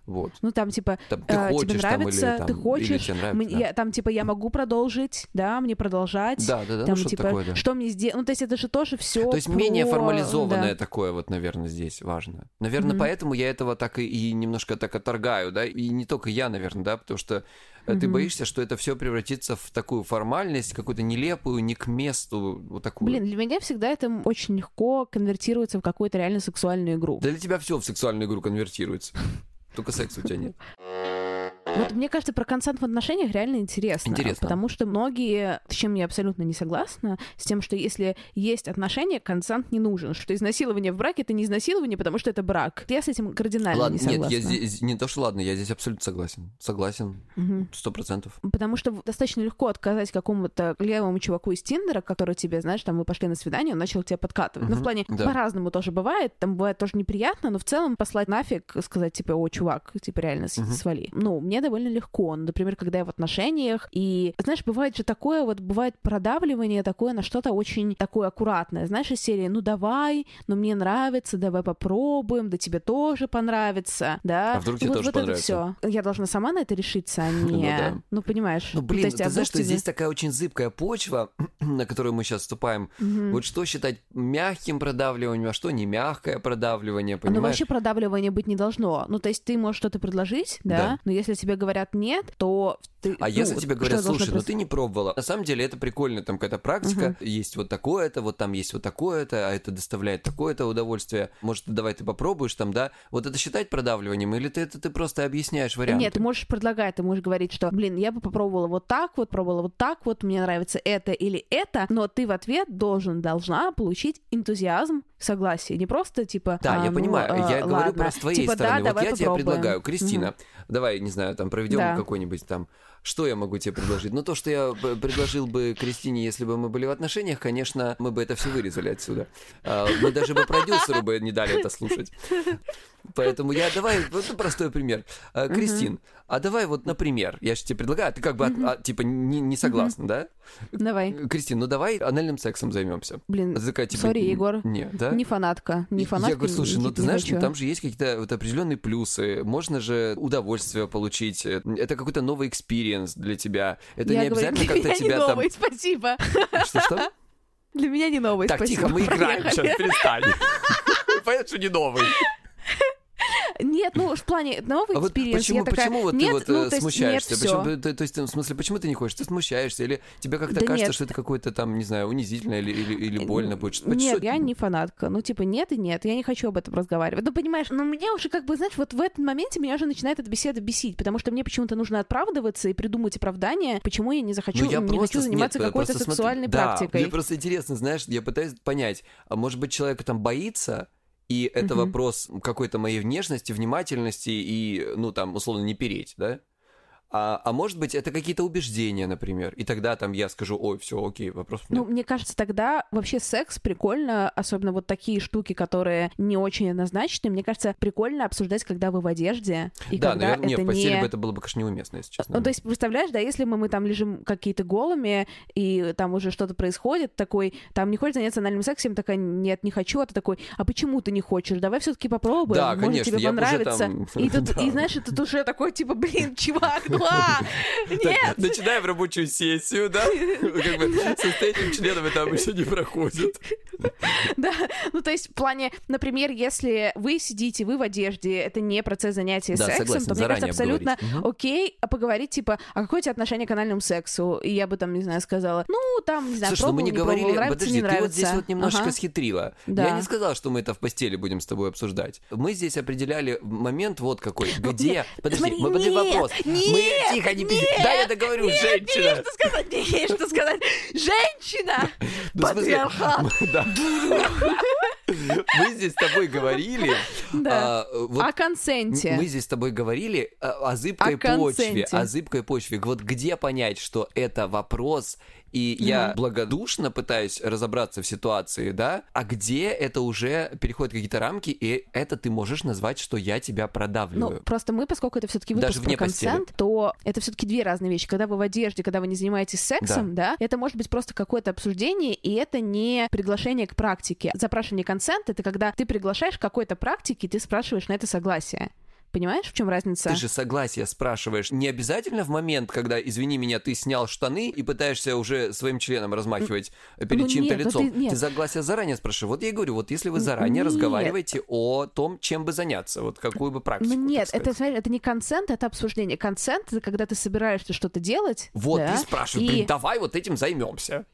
Speaker 4: Вот.
Speaker 3: Ну, там, типа,
Speaker 4: Там, ты
Speaker 3: э,
Speaker 4: хочешь
Speaker 3: тебе
Speaker 4: там, или
Speaker 3: нравится,
Speaker 4: там,
Speaker 3: ты
Speaker 4: или
Speaker 3: хочешь,
Speaker 4: тебе нравится,
Speaker 3: мне-
Speaker 4: да.
Speaker 3: я- там, типа, я могу продолжить, да, мне продолжать.
Speaker 4: Да, да, да,
Speaker 3: там,
Speaker 4: ну что
Speaker 3: типа,
Speaker 4: такое, да.
Speaker 3: что мне сделать? Ну, то есть это же тоже все
Speaker 4: То есть менее формализованное такое вот, наверное, здесь важно. Наверное,
Speaker 3: Мгм.
Speaker 4: поэтому я этого так и, и немножко так отторгаю, да, и не только я, наверное, да, потому что э, ты боишься, что это все превратится в такую формальность, какую-то нелепую, не к месту, вот такую.
Speaker 3: Блин, для меня всегда это очень легко конвертируется в какую-то реально сексуальную игру.
Speaker 4: Да для тебя все в сексуальную игру конвертируется. Только секса у тебя нет. (laughs)
Speaker 3: Вот мне кажется, про консент в отношениях реально интересно.
Speaker 4: Интересно.
Speaker 3: Потому что многие, с чем я абсолютно не согласна, с тем, что если есть отношения, консент не нужен. Что изнасилование в браке — это не изнасилование, потому что это брак. Я с этим кардинально
Speaker 4: Ладно,
Speaker 3: не согласна.
Speaker 4: нет, я здесь, не то, что ладно, я здесь абсолютно согласен. Согласен, сто процентов.
Speaker 3: Потому что достаточно легко отказать какому-то левому чуваку из Тиндера, который тебе, знаешь, там, вы пошли на свидание, он начал тебя подкатывать. Ну, в плане,
Speaker 4: да.
Speaker 3: по-разному тоже бывает, там бывает тоже неприятно, но в целом послать нафиг, сказать, типа, о, чувак, типа, реально
Speaker 4: Мгм.
Speaker 3: свали. Ну, мне довольно легко. Ну, Например, когда я в отношениях, и, знаешь, бывает же такое, вот бывает продавливание такое на что-то очень такое аккуратное. Знаешь, из серии, ну, давай, ну, мне нравится, давай попробуем, да тебе тоже понравится, да.
Speaker 4: А вдруг тебе
Speaker 3: вот,
Speaker 4: тоже
Speaker 3: вот это
Speaker 4: понравится?
Speaker 3: все. Я должна сама на это решиться, а (laughs) не...
Speaker 4: Ну да.
Speaker 3: Ну, понимаешь.
Speaker 4: Ну, блин,
Speaker 3: То есть,
Speaker 4: ты
Speaker 3: а
Speaker 4: знаешь, что
Speaker 3: тебе-
Speaker 4: здесь такая очень зыбкая почва, (clears throat) на которую мы сейчас вступаем. Вот что считать мягким продавливанием, а что не мягкое продавливание,
Speaker 3: Оно
Speaker 4: понимаешь?
Speaker 3: вообще продавливания быть не должно. Ну, то есть ты можешь что-то предложить, да,
Speaker 4: Да.
Speaker 3: но если тебе говорят нет, то ты...
Speaker 4: А
Speaker 3: ну,
Speaker 4: если тебе говорят, слушай, ну ты не пробовала. На самом деле это прикольно, там какая-то практика, есть вот такое-то, вот там есть вот такое-то, а это доставляет такое-то удовольствие. Может, давай ты попробуешь там, да? Вот это считать продавливанием, или ты это ты просто объясняешь варианты?
Speaker 3: Нет, ты можешь предлагать, ты можешь говорить, что, блин, я бы попробовала вот так вот, пробовала вот так вот, мне нравится это или это, но ты в ответ должен, должна получить энтузиазм, согласие, не просто типа...
Speaker 4: Да,
Speaker 3: а,
Speaker 4: я
Speaker 3: ну,
Speaker 4: понимаю. я говорю
Speaker 3: ладно.
Speaker 4: про с твоей
Speaker 3: Типа, да,
Speaker 4: стороны. вот
Speaker 3: давай
Speaker 4: я тебе
Speaker 3: попробуем.
Speaker 4: предлагаю, Кристина, давай, не знаю, там проведем
Speaker 3: Да.
Speaker 4: какой-нибудь там. Что я могу тебе предложить? Ну, то, что я предложил бы Кристине, если бы мы были в отношениях, конечно, мы бы это все вырезали отсюда. А, Мы даже бы продюсеру бы не дали это слушать. Поэтому я давай, вот простой пример. А, Кристин, а давай вот, например, я же тебе предлагаю, а ты как бы, а, типа, не, согласна, да?
Speaker 3: Давай.
Speaker 4: Кристин, ну давай анальным сексом займемся.
Speaker 3: Блин,
Speaker 4: типа, sorry,
Speaker 3: Егор.
Speaker 4: Не, да?
Speaker 3: Не фанатка. Не фанатка.
Speaker 4: Я говорю, слушай, ну ты знаешь, ну, там же есть какие-то вот определенные плюсы. Можно же удовольствие получить. Это какой-то новый experience для тебя. Это не обязательно как-то тебя там...
Speaker 3: новый, спасибо.
Speaker 4: Что-что?
Speaker 3: Для меня не новый,
Speaker 4: Так,
Speaker 3: спасибо.
Speaker 4: тихо, мы играем сейчас, перестань. (laughs) Понятно, что не новый.
Speaker 3: Нет, ну в плане новый
Speaker 4: А вот почему,
Speaker 3: я такая,
Speaker 4: почему вот
Speaker 3: нет,
Speaker 4: ты вот
Speaker 3: ну,
Speaker 4: э,
Speaker 3: то
Speaker 4: смущаешься?
Speaker 3: Нет,
Speaker 4: Почему, ты- то, есть, в смысле, почему ты не хочешь? Ты смущаешься? Или тебе как-то
Speaker 3: Да
Speaker 4: кажется,
Speaker 3: нет.
Speaker 4: что это какое-то там, не знаю, унизительно или, или, или больно будет? Что-
Speaker 3: Нет, я не фанатка. Ну, типа, нет и нет. Я не хочу об этом разговаривать. Ну, понимаешь, ну, меня уже как бы, знаешь, вот в этом моменте меня уже начинает эта беседа бесить, потому что мне почему-то нужно оправдываться и придумать оправдание, почему я не заххочу,
Speaker 4: Ну, я
Speaker 3: не
Speaker 4: просто-
Speaker 3: хочу заниматься
Speaker 4: нет,
Speaker 3: какой-то
Speaker 4: просто смотри,
Speaker 3: сексуальной
Speaker 4: да,
Speaker 3: практикой.
Speaker 4: Мне просто интересно, знаешь, я пытаюсь понять, а может быть человек там боится, и это
Speaker 3: Мгм.
Speaker 4: вопрос какой-то моей внешности, внимательности и, ну, там, условно, не переть, да? А, а может быть, это какие-то убеждения, например. И тогда там я скажу, ой, все, окей, вопрос
Speaker 3: Ну,
Speaker 4: нет.
Speaker 3: мне кажется, тогда вообще секс прикольно, особенно вот такие штуки, которые не очень однозначны. Мне кажется, прикольно обсуждать, когда вы в одежде. И
Speaker 4: да,
Speaker 3: когда
Speaker 4: наверное,
Speaker 3: это
Speaker 4: в постели
Speaker 3: не...
Speaker 4: бы это было бы, конечно, неуместно, если честно.
Speaker 3: Ну, то есть, представляешь, да, если мы, мы там лежим какие-то голыми, и там уже что-то происходит, такой, там не хочешь заняться анальным сексом, такая, нет, не хочу, а ты такой, а почему ты не хочешь? Давай все таки попробуем,
Speaker 4: Да,
Speaker 3: может,
Speaker 4: конечно,
Speaker 3: тебе понравится.
Speaker 4: там-
Speaker 3: И, тут, (laughs) и знаешь, тут уже такой, типа, блин, чувак, ну а,
Speaker 4: Так,
Speaker 3: нет!
Speaker 4: начинаем рабочую сессию, да? Как бы со этим членом это обычно не проходит.
Speaker 3: Да, ну то есть в плане, например, если вы сидите, вы в одежде, это не процесс занятия
Speaker 4: Да,
Speaker 3: сексом,
Speaker 4: согласен,
Speaker 3: то мне кажется абсолютно окей а поговорить типа, а какое у тебя отношение к анальному сексу? И я бы там, не знаю, сказала, ну там, не знаю,
Speaker 4: Слушай, ну мы
Speaker 3: пробовал,
Speaker 4: не
Speaker 3: пробовал,
Speaker 4: говорили,
Speaker 3: нравится,
Speaker 4: подожди,
Speaker 3: не
Speaker 4: ты
Speaker 3: нравится.
Speaker 4: вот здесь вот немножечко
Speaker 3: Ага.
Speaker 4: схитрила.
Speaker 3: Да.
Speaker 4: Я не сказал, что мы это в постели будем с тобой обсуждать. Мы здесь определяли момент вот какой, где... Подожди, мы подожди вопрос. Мы
Speaker 3: нет,
Speaker 4: тихо, не пизди. Да, я договорю,
Speaker 3: Нет, не
Speaker 4: женщина.
Speaker 3: есть что сказать, не есть что сказать. Женщина!
Speaker 4: Ну,
Speaker 3: Патриархат!
Speaker 4: мы- (laughs) да. Мы здесь с тобой говорили...
Speaker 3: Да.
Speaker 4: а, вот
Speaker 3: О консенте.
Speaker 4: Мы здесь с тобой говорили о, о зыбкой
Speaker 3: О
Speaker 4: почве,
Speaker 3: консенте.
Speaker 4: о зыбкой почве. Вот где понять, что это вопрос, и я благодушно пытаюсь разобраться в ситуации, да, а где это уже переходит какие-то рамки, и это ты можешь назвать, что я тебя
Speaker 3: Ну,
Speaker 4: продавливаю.
Speaker 3: просто мы, поскольку это все-таки выпуск
Speaker 4: Даже вне
Speaker 3: про
Speaker 4: постели.
Speaker 3: консент, то это все-таки две разные вещи. Когда вы в одежде, когда вы не занимаетесь сексом, да, это может быть просто какое-то обсуждение, и это не приглашение к практике. Запрашивание консент — это когда ты приглашаешь к какой-то практике, и ты спрашиваешь на это согласие. Понимаешь, в чем разница?
Speaker 4: Ты же согласие спрашиваешь. Не обязательно в момент, когда, извини меня, ты снял штаны и пытаешься уже своим членом размахивать перед
Speaker 3: ну
Speaker 4: чьим-то
Speaker 3: ну
Speaker 4: лицом.
Speaker 3: ты- нет.
Speaker 4: согласие заранее спрашиваешь. Вот я и говорю, вот если вы заранее
Speaker 3: Нет.
Speaker 4: разговариваете о том, чем бы заняться, вот какую бы практику.
Speaker 3: Ну нет, это, смотри, это не консент, это обсуждение. Консент — это когда ты собираешься что-то делать.
Speaker 4: Вот,
Speaker 3: да,
Speaker 4: ты спрашиваешь,
Speaker 3: и-
Speaker 4: блин, давай вот этим займемся.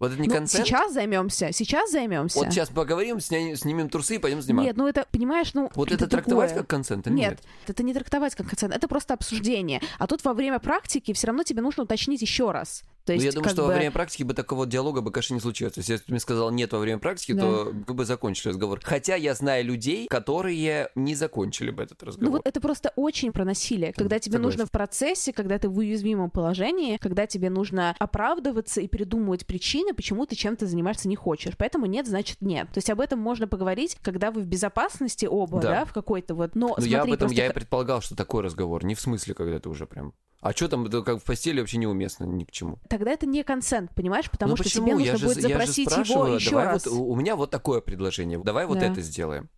Speaker 4: Вот это не
Speaker 3: Ну,
Speaker 4: консент?
Speaker 3: сейчас займемся, сейчас займемся.
Speaker 4: Вот сейчас поговорим, сня- снимем трусы и пойдем снимать.
Speaker 3: Нет, ну это, понимаешь, ну...
Speaker 4: вот это, трактовать
Speaker 3: такое.
Speaker 4: как консент или нет?
Speaker 3: Нет, это не трактовать как консент, это просто обсуждение. А тут во время практики все равно тебе нужно уточнить еще раз. То
Speaker 4: Ну,
Speaker 3: есть,
Speaker 4: я думаю, что
Speaker 3: бы-
Speaker 4: во время практики бы такого диалога бы, конечно, не случилось. То есть, если бы ты мне сказал нет во время практики,
Speaker 3: Да.
Speaker 4: то вы бы закончили разговор. Хотя я знаю людей, которые не закончили бы этот
Speaker 3: Ну
Speaker 4: разговор.
Speaker 3: вот это просто очень про насилие. Когда тебе
Speaker 4: согласен.
Speaker 3: нужно в процессе, когда ты в уязвимом положении, когда тебе нужно оправдываться и придумывать причины, почему ты чем-то заниматься не хочешь. Поэтому нет, значит нет. То есть об этом можно поговорить, когда вы в безопасности оба,
Speaker 4: Да.
Speaker 3: да, в какой-то вот... Но
Speaker 4: Ну,
Speaker 3: смотри,
Speaker 4: я об этом
Speaker 3: просто
Speaker 4: я и предполагал, что такой разговор. Не в смысле, когда ты уже прям... А что там, это как в постели вообще неуместно ни к чему.
Speaker 3: Тогда это не консент, понимаешь? Потому
Speaker 4: ну
Speaker 3: что
Speaker 4: почему?
Speaker 3: тебе нужно
Speaker 4: я же,
Speaker 3: будет
Speaker 4: я же
Speaker 3: запросить его еще
Speaker 4: давай
Speaker 3: раз.
Speaker 4: вот, у меня вот такое предложение. Давай вот
Speaker 3: Да.
Speaker 4: это сделаем.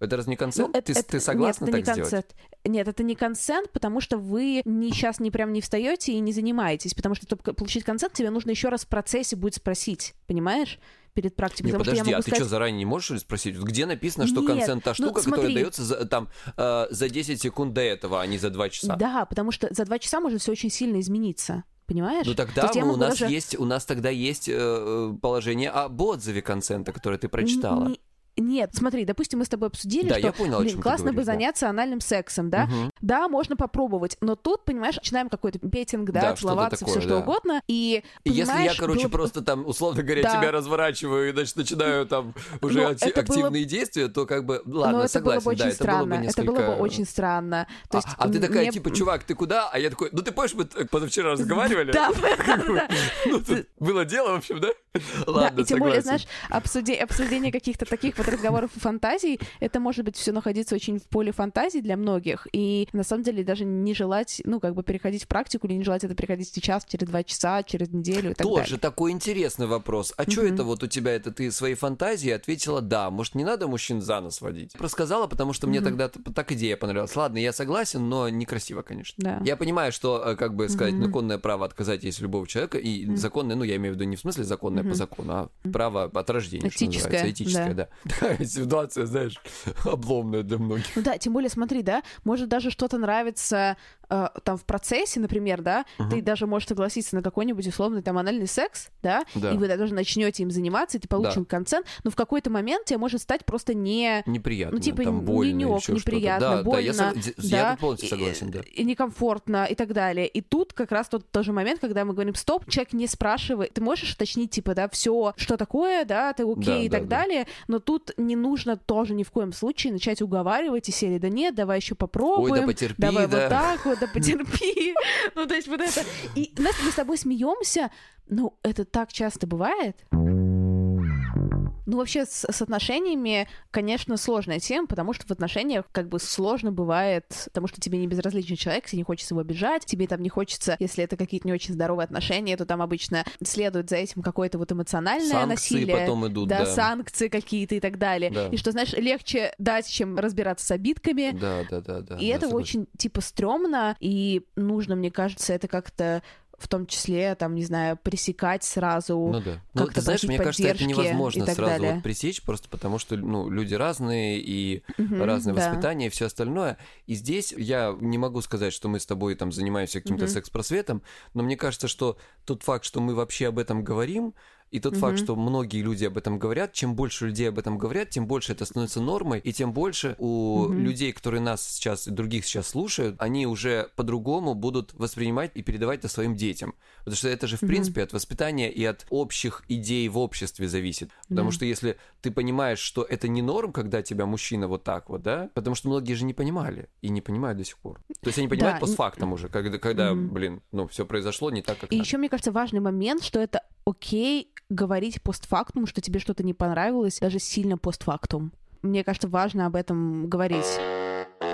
Speaker 4: Это разве не
Speaker 3: Ну,
Speaker 4: консент?
Speaker 3: это-
Speaker 4: ты,
Speaker 3: это-
Speaker 4: ты согласна
Speaker 3: нет, это
Speaker 4: так
Speaker 3: не
Speaker 4: сделать?
Speaker 3: Нет, это не консент, потому что вы не, сейчас не прям не встаете и не занимаетесь. Потому что, чтобы получить консент, тебе нужно еще раз в процессе будет спросить. Понимаешь? Перед практикой.
Speaker 4: Не, подожди,
Speaker 3: что
Speaker 4: а
Speaker 3: могу
Speaker 4: ты
Speaker 3: сказать...
Speaker 4: что, заранее не можешь спросить? Где написано, что
Speaker 3: Нет,
Speaker 4: консент та
Speaker 3: ну,
Speaker 4: штука, которая
Speaker 3: смотри.
Speaker 4: дается за, там, э, за 10 секунд до этого, а не за 2 часа?
Speaker 3: Да, потому что за два часа может все очень сильно измениться. Понимаешь?
Speaker 4: Ну
Speaker 3: То
Speaker 4: тогда мы- у нас
Speaker 3: даже-
Speaker 4: есть, у нас тогда есть э, э, положение об отзыве консента, которое ты прочитала.
Speaker 3: Не- Нет, смотри, допустим, мы с тобой обсудили,
Speaker 4: Да,
Speaker 3: что
Speaker 4: я понял,
Speaker 3: блин, классно бы
Speaker 4: говоришь, да.
Speaker 3: заняться анальным сексом, да?
Speaker 4: Мгм.
Speaker 3: Да, можно попробовать, но тут, понимаешь, начинаем какой-то петинг, да,
Speaker 4: Да,
Speaker 3: целоваться,
Speaker 4: такое,
Speaker 3: все что
Speaker 4: да.
Speaker 3: угодно, и,
Speaker 4: И если я, короче,
Speaker 3: было бы-
Speaker 4: просто там, условно говоря,
Speaker 3: Да.
Speaker 4: тебя разворачиваю и, значит, начинаю там (laughs) уже
Speaker 3: Ну,
Speaker 4: акти-
Speaker 3: это было-
Speaker 4: активные действия, то как бы,
Speaker 3: Но
Speaker 4: ладно,
Speaker 3: это
Speaker 4: согласен,
Speaker 3: было бы
Speaker 4: да,
Speaker 3: очень
Speaker 4: это
Speaker 3: странно.
Speaker 4: было бы несколько...
Speaker 3: Это было бы очень странно. То
Speaker 4: А-
Speaker 3: есть,
Speaker 4: а, ты такая,
Speaker 3: мне-
Speaker 4: типа, чувак, ты куда? А я такой, ну ты помнишь, мы позавчера разговаривали?
Speaker 3: Да, (laughs) да, да.
Speaker 4: Ну, было дело, в общем, да?
Speaker 3: Да,
Speaker 4: Ладно,
Speaker 3: и тем более, знаешь, обсуждение каких-то таких вот разговоров и фантазий, это может быть все находиться очень в поле фантазий для многих, и на самом деле даже не желать, ну, как бы переходить в практику или не желать это переходить сейчас, через два часа, через неделю и так
Speaker 4: Тоже
Speaker 3: далее.
Speaker 4: такой интересный вопрос. А что это вот у тебя, это ты свои фантазии ответила «да». Может, не надо мужчин за нос водить? Рассказала, потому что мне тогда так идея понравилась. Ладно, я согласен, но некрасиво, конечно.
Speaker 3: Да.
Speaker 4: Я понимаю, что, э, как бы сказать, законное право отказать есть любого человека, и законное, ну, я имею в виду не в смысле законное по закону, а право от рождения, что
Speaker 3: Этическое,
Speaker 4: называется, этическое, да. Такая ситуация, знаешь, (laughs) обломная для многих.
Speaker 3: Ну да, тем более, смотри, да, может даже что-то нравится э, там в процессе, например, да, ты даже можешь согласиться на какой-нибудь условный там анальный секс, да,
Speaker 4: Да.
Speaker 3: и вы даже начнете им заниматься, и ты получим концент, но в какой-то момент тебе может стать просто не
Speaker 4: Неприятно,
Speaker 3: ну, типа,
Speaker 4: там больно,
Speaker 3: не ок, неприятно,
Speaker 4: Да, да, я,
Speaker 3: больно, да,
Speaker 4: я тут полностью
Speaker 3: и-
Speaker 4: согласен, да.
Speaker 3: и некомфортно и так далее. И тут как раз тот тоже момент, когда мы говорим, стоп, человек не спрашивает, ты можешь уточнить, типа, да, все, что такое, да, ты окей
Speaker 4: Да,
Speaker 3: и
Speaker 4: да,
Speaker 3: так
Speaker 4: да.
Speaker 3: далее, но тут не нужно тоже ни в коем случае начать уговаривать и серии, да нет, давай еще попробуем.
Speaker 4: Ой, да потерпи,
Speaker 3: Давай
Speaker 4: да.
Speaker 3: вот так вот, да потерпи. Ну, то есть вот это. И знаешь, мы с тобой смеемся, ну, это так часто бывает. Ну, вообще, с, с отношениями, конечно, сложная тема, потому что в отношениях как бы сложно бывает, потому что тебе не безразличен человек, тебе не хочется его обижать, тебе там не хочется, если это какие-то не очень здоровые отношения, то там обычно следует за этим какое-то вот эмоциональное
Speaker 4: Санкции
Speaker 3: насилие.
Speaker 4: потом идут,
Speaker 3: да,
Speaker 4: да.
Speaker 3: санкции какие-то и так далее.
Speaker 4: Да.
Speaker 3: И что, знаешь, легче дать, чем разбираться с обидками.
Speaker 4: Да, да, да, да.
Speaker 3: И
Speaker 4: да,
Speaker 3: это
Speaker 4: согласен.
Speaker 3: очень, типа, стрёмно, и нужно, мне кажется, это как-то в том числе, там, не знаю, пресекать сразу.
Speaker 4: Ну да. Ну,
Speaker 3: как-то
Speaker 4: ты знаешь, мне кажется, это невозможно сразу
Speaker 3: далее.
Speaker 4: вот пресечь, просто потому что, ну, люди разные, и
Speaker 3: Мгм,
Speaker 4: разное
Speaker 3: да.
Speaker 4: воспитание, и все остальное. И здесь я не могу сказать, что мы с тобой там занимаемся каким-то
Speaker 3: Мгм.
Speaker 4: секс-просветом, но мне кажется, что тот факт, что мы вообще об этом говорим, и тот факт,
Speaker 3: Мгм.
Speaker 4: что многие люди об этом говорят, чем больше людей об этом говорят, тем больше это становится нормой, и тем больше у
Speaker 3: Мгм.
Speaker 4: людей, которые нас сейчас и других сейчас слушают, они уже по-другому будут воспринимать и передавать это своим детям. Потому что это же, в
Speaker 3: Мгм.
Speaker 4: принципе, от воспитания и от общих идей в обществе зависит. Потому
Speaker 3: Да.
Speaker 4: что если ты понимаешь, что это не норм, когда тебя мужчина вот так вот, да, потому что многие же не понимали и не понимают до сих пор. То есть они понимают
Speaker 3: Да,
Speaker 4: постфактум уже, когда, когда
Speaker 3: Мгм.
Speaker 4: блин, ну, все произошло не так, как
Speaker 3: И
Speaker 4: надо.
Speaker 3: еще, мне кажется, важный момент, что это окей говорить постфактум, что тебе что-то не понравилось, даже сильно постфактум. Мне кажется, важно об этом говорить.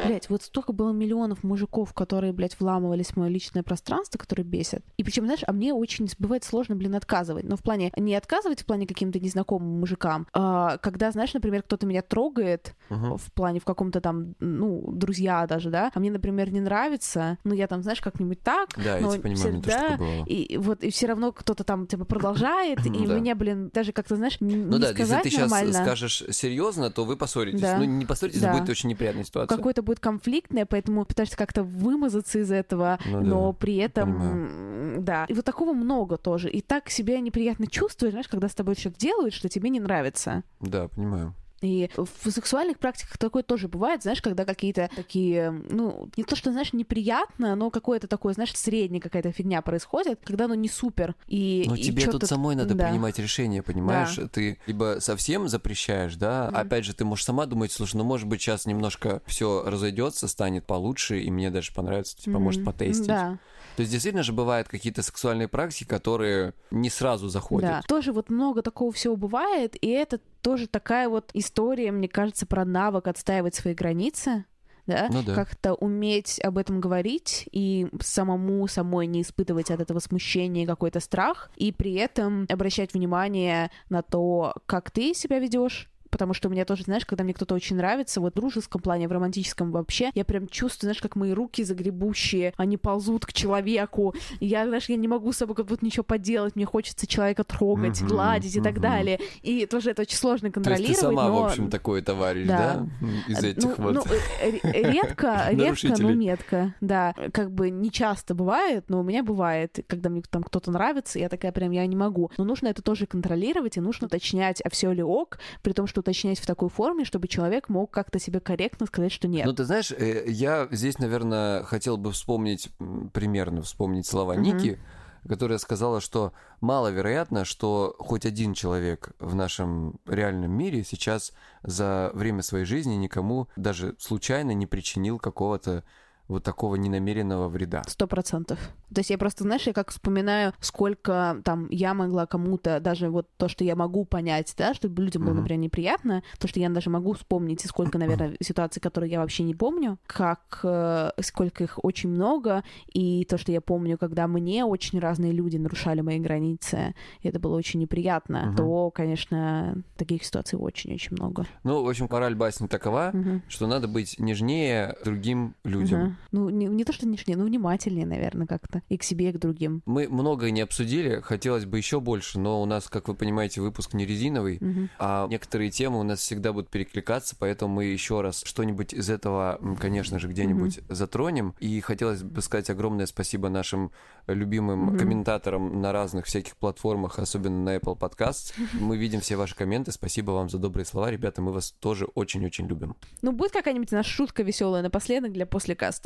Speaker 3: Блять, вот столько было миллионов мужиков, которые, блядь, вламывались в мое личное пространство, которые бесят. И причем, знаешь, а мне очень бывает сложно, блин, отказывать. Но в плане не отказывать в плане каким-то незнакомым мужикам, а когда, знаешь, например, кто-то меня трогает
Speaker 4: Мгм.
Speaker 3: в плане в каком-то там, ну, друзья даже, да, а мне, например, не нравится, ну, я там, знаешь, как-нибудь так,
Speaker 4: Да, я
Speaker 3: но
Speaker 4: тебя понимаю, тоже
Speaker 3: да,
Speaker 4: бывало.
Speaker 3: и вот и все равно кто-то там типа продолжает, (laughs) и мне, блин, даже как-то, знаешь,
Speaker 4: Ну
Speaker 3: не
Speaker 4: да, если
Speaker 3: сказать
Speaker 4: ты сейчас
Speaker 3: нормально.
Speaker 4: скажешь серьезно, то вы поссоритесь. Ну, не поссоритесь, будет очень неприятная ситуация.
Speaker 3: Какое-то будет конфликтное, поэтому пытаешься как-то вымазаться из этого,
Speaker 4: Ну да,
Speaker 3: но при этом,
Speaker 4: понимаю.
Speaker 3: да. И вот такого много тоже. И так себя неприятно чувствуешь, знаешь, когда с тобой что-то делают, что тебе не нравится.
Speaker 4: Да, понимаю.
Speaker 3: И в сексуальных практиках такое тоже бывает, знаешь, когда какие-то такие, ну, не то, что, знаешь, неприятно, но какое-то такое, знаешь, средняя какая-то фигня происходит, когда оно не супер. И,
Speaker 4: Но
Speaker 3: и
Speaker 4: тебе тут самой надо
Speaker 3: да.
Speaker 4: принимать решение, понимаешь? Ты либо совсем запрещаешь, да, опять же, ты можешь сама думать, слушай, ну, может быть, сейчас немножко все разойдется, станет получше, и мне даже понравится, типа, может,
Speaker 3: Мгм.
Speaker 4: потестить.
Speaker 3: Да.
Speaker 4: То есть, действительно же бывают какие-то сексуальные практики, которые не сразу заходят.
Speaker 3: Да, тоже вот много такого всего бывает, и это тоже такая вот история, мне кажется, про навык отстаивать свои границы, да,
Speaker 4: Ну да.
Speaker 3: как-то уметь об этом говорить и самому самой не испытывать от этого смущения и какой-то страх, и при этом обращать внимание на то, как ты себя ведешь, потому что у меня тоже, знаешь, когда мне кто-то очень нравится, вот в дружеском плане, в романтическом вообще, я прям чувствую, знаешь, как мои руки загребущие, они ползут к человеку, я, знаешь, я не могу с собой как будто ничего поделать, мне хочется человека трогать,
Speaker 4: Мгм,
Speaker 3: гладить и так
Speaker 4: мгм.
Speaker 3: далее, и тоже это очень сложно
Speaker 4: То есть
Speaker 3: контролировать,
Speaker 4: ты сама,
Speaker 3: но...
Speaker 4: в общем, такой товарищ, да?
Speaker 3: Да.
Speaker 4: Из
Speaker 3: Э,
Speaker 4: этих
Speaker 3: ну,
Speaker 4: вот.
Speaker 3: ну, э, ре- редко, (laughs) редко, но метко, да. Как бы не часто бывает, но у меня бывает, когда мне там кто-то нравится, я такая прям, я не могу. Но нужно это тоже контролировать, и нужно уточнять, а все ли ок, при том, что уточнять в такой форме, чтобы человек мог как-то себе корректно сказать, что нет.
Speaker 4: Ну, ты знаешь, э, я здесь, наверное, хотел бы вспомнить, примерно вспомнить слова
Speaker 3: Мгм.
Speaker 4: Ники, которая сказала, что маловероятно, что хоть один человек в нашем реальном мире сейчас за время своей жизни никому даже случайно не причинил какого-то вот такого ненамеренного вреда.
Speaker 3: Сто процентов. То есть я просто, знаешь, я как вспоминаю, сколько там я могла кому-то, даже вот то, что я могу понять, да, чтобы людям было, например, неприятно, то, что я даже могу вспомнить, и сколько, наверное, (clears throat) ситуаций, которые я вообще не помню, как э, сколько их очень много, и то, что я помню, когда мне очень разные люди нарушали мои границы, и это было очень неприятно,
Speaker 4: Мгм.
Speaker 3: то, конечно, таких ситуаций очень-очень много.
Speaker 4: Ну, в общем, мораль басни такова,
Speaker 3: Мгм.
Speaker 4: что надо быть нежнее другим людям.
Speaker 3: Мгм. Ну, не, не то, что нежнее, но внимательнее, наверное, как-то. И к себе, и к другим.
Speaker 4: Мы многое не обсудили, хотелось бы еще больше, но у нас, как вы понимаете, выпуск не резиновый,
Speaker 3: Мгм.
Speaker 4: а некоторые темы у нас всегда будут перекликаться, поэтому мы еще раз что-нибудь из этого, конечно же, где-нибудь затронем. И хотелось бы сказать огромное спасибо нашим любимым
Speaker 3: Мгм.
Speaker 4: комментаторам на разных всяких платформах, особенно на Apple Podcasts. (laughs) Мы видим все ваши комменты, спасибо вам за добрые слова, ребята, мы вас тоже очень-очень любим.
Speaker 3: Ну, будет какая-нибудь наша шутка веселая напоследок для послекаста?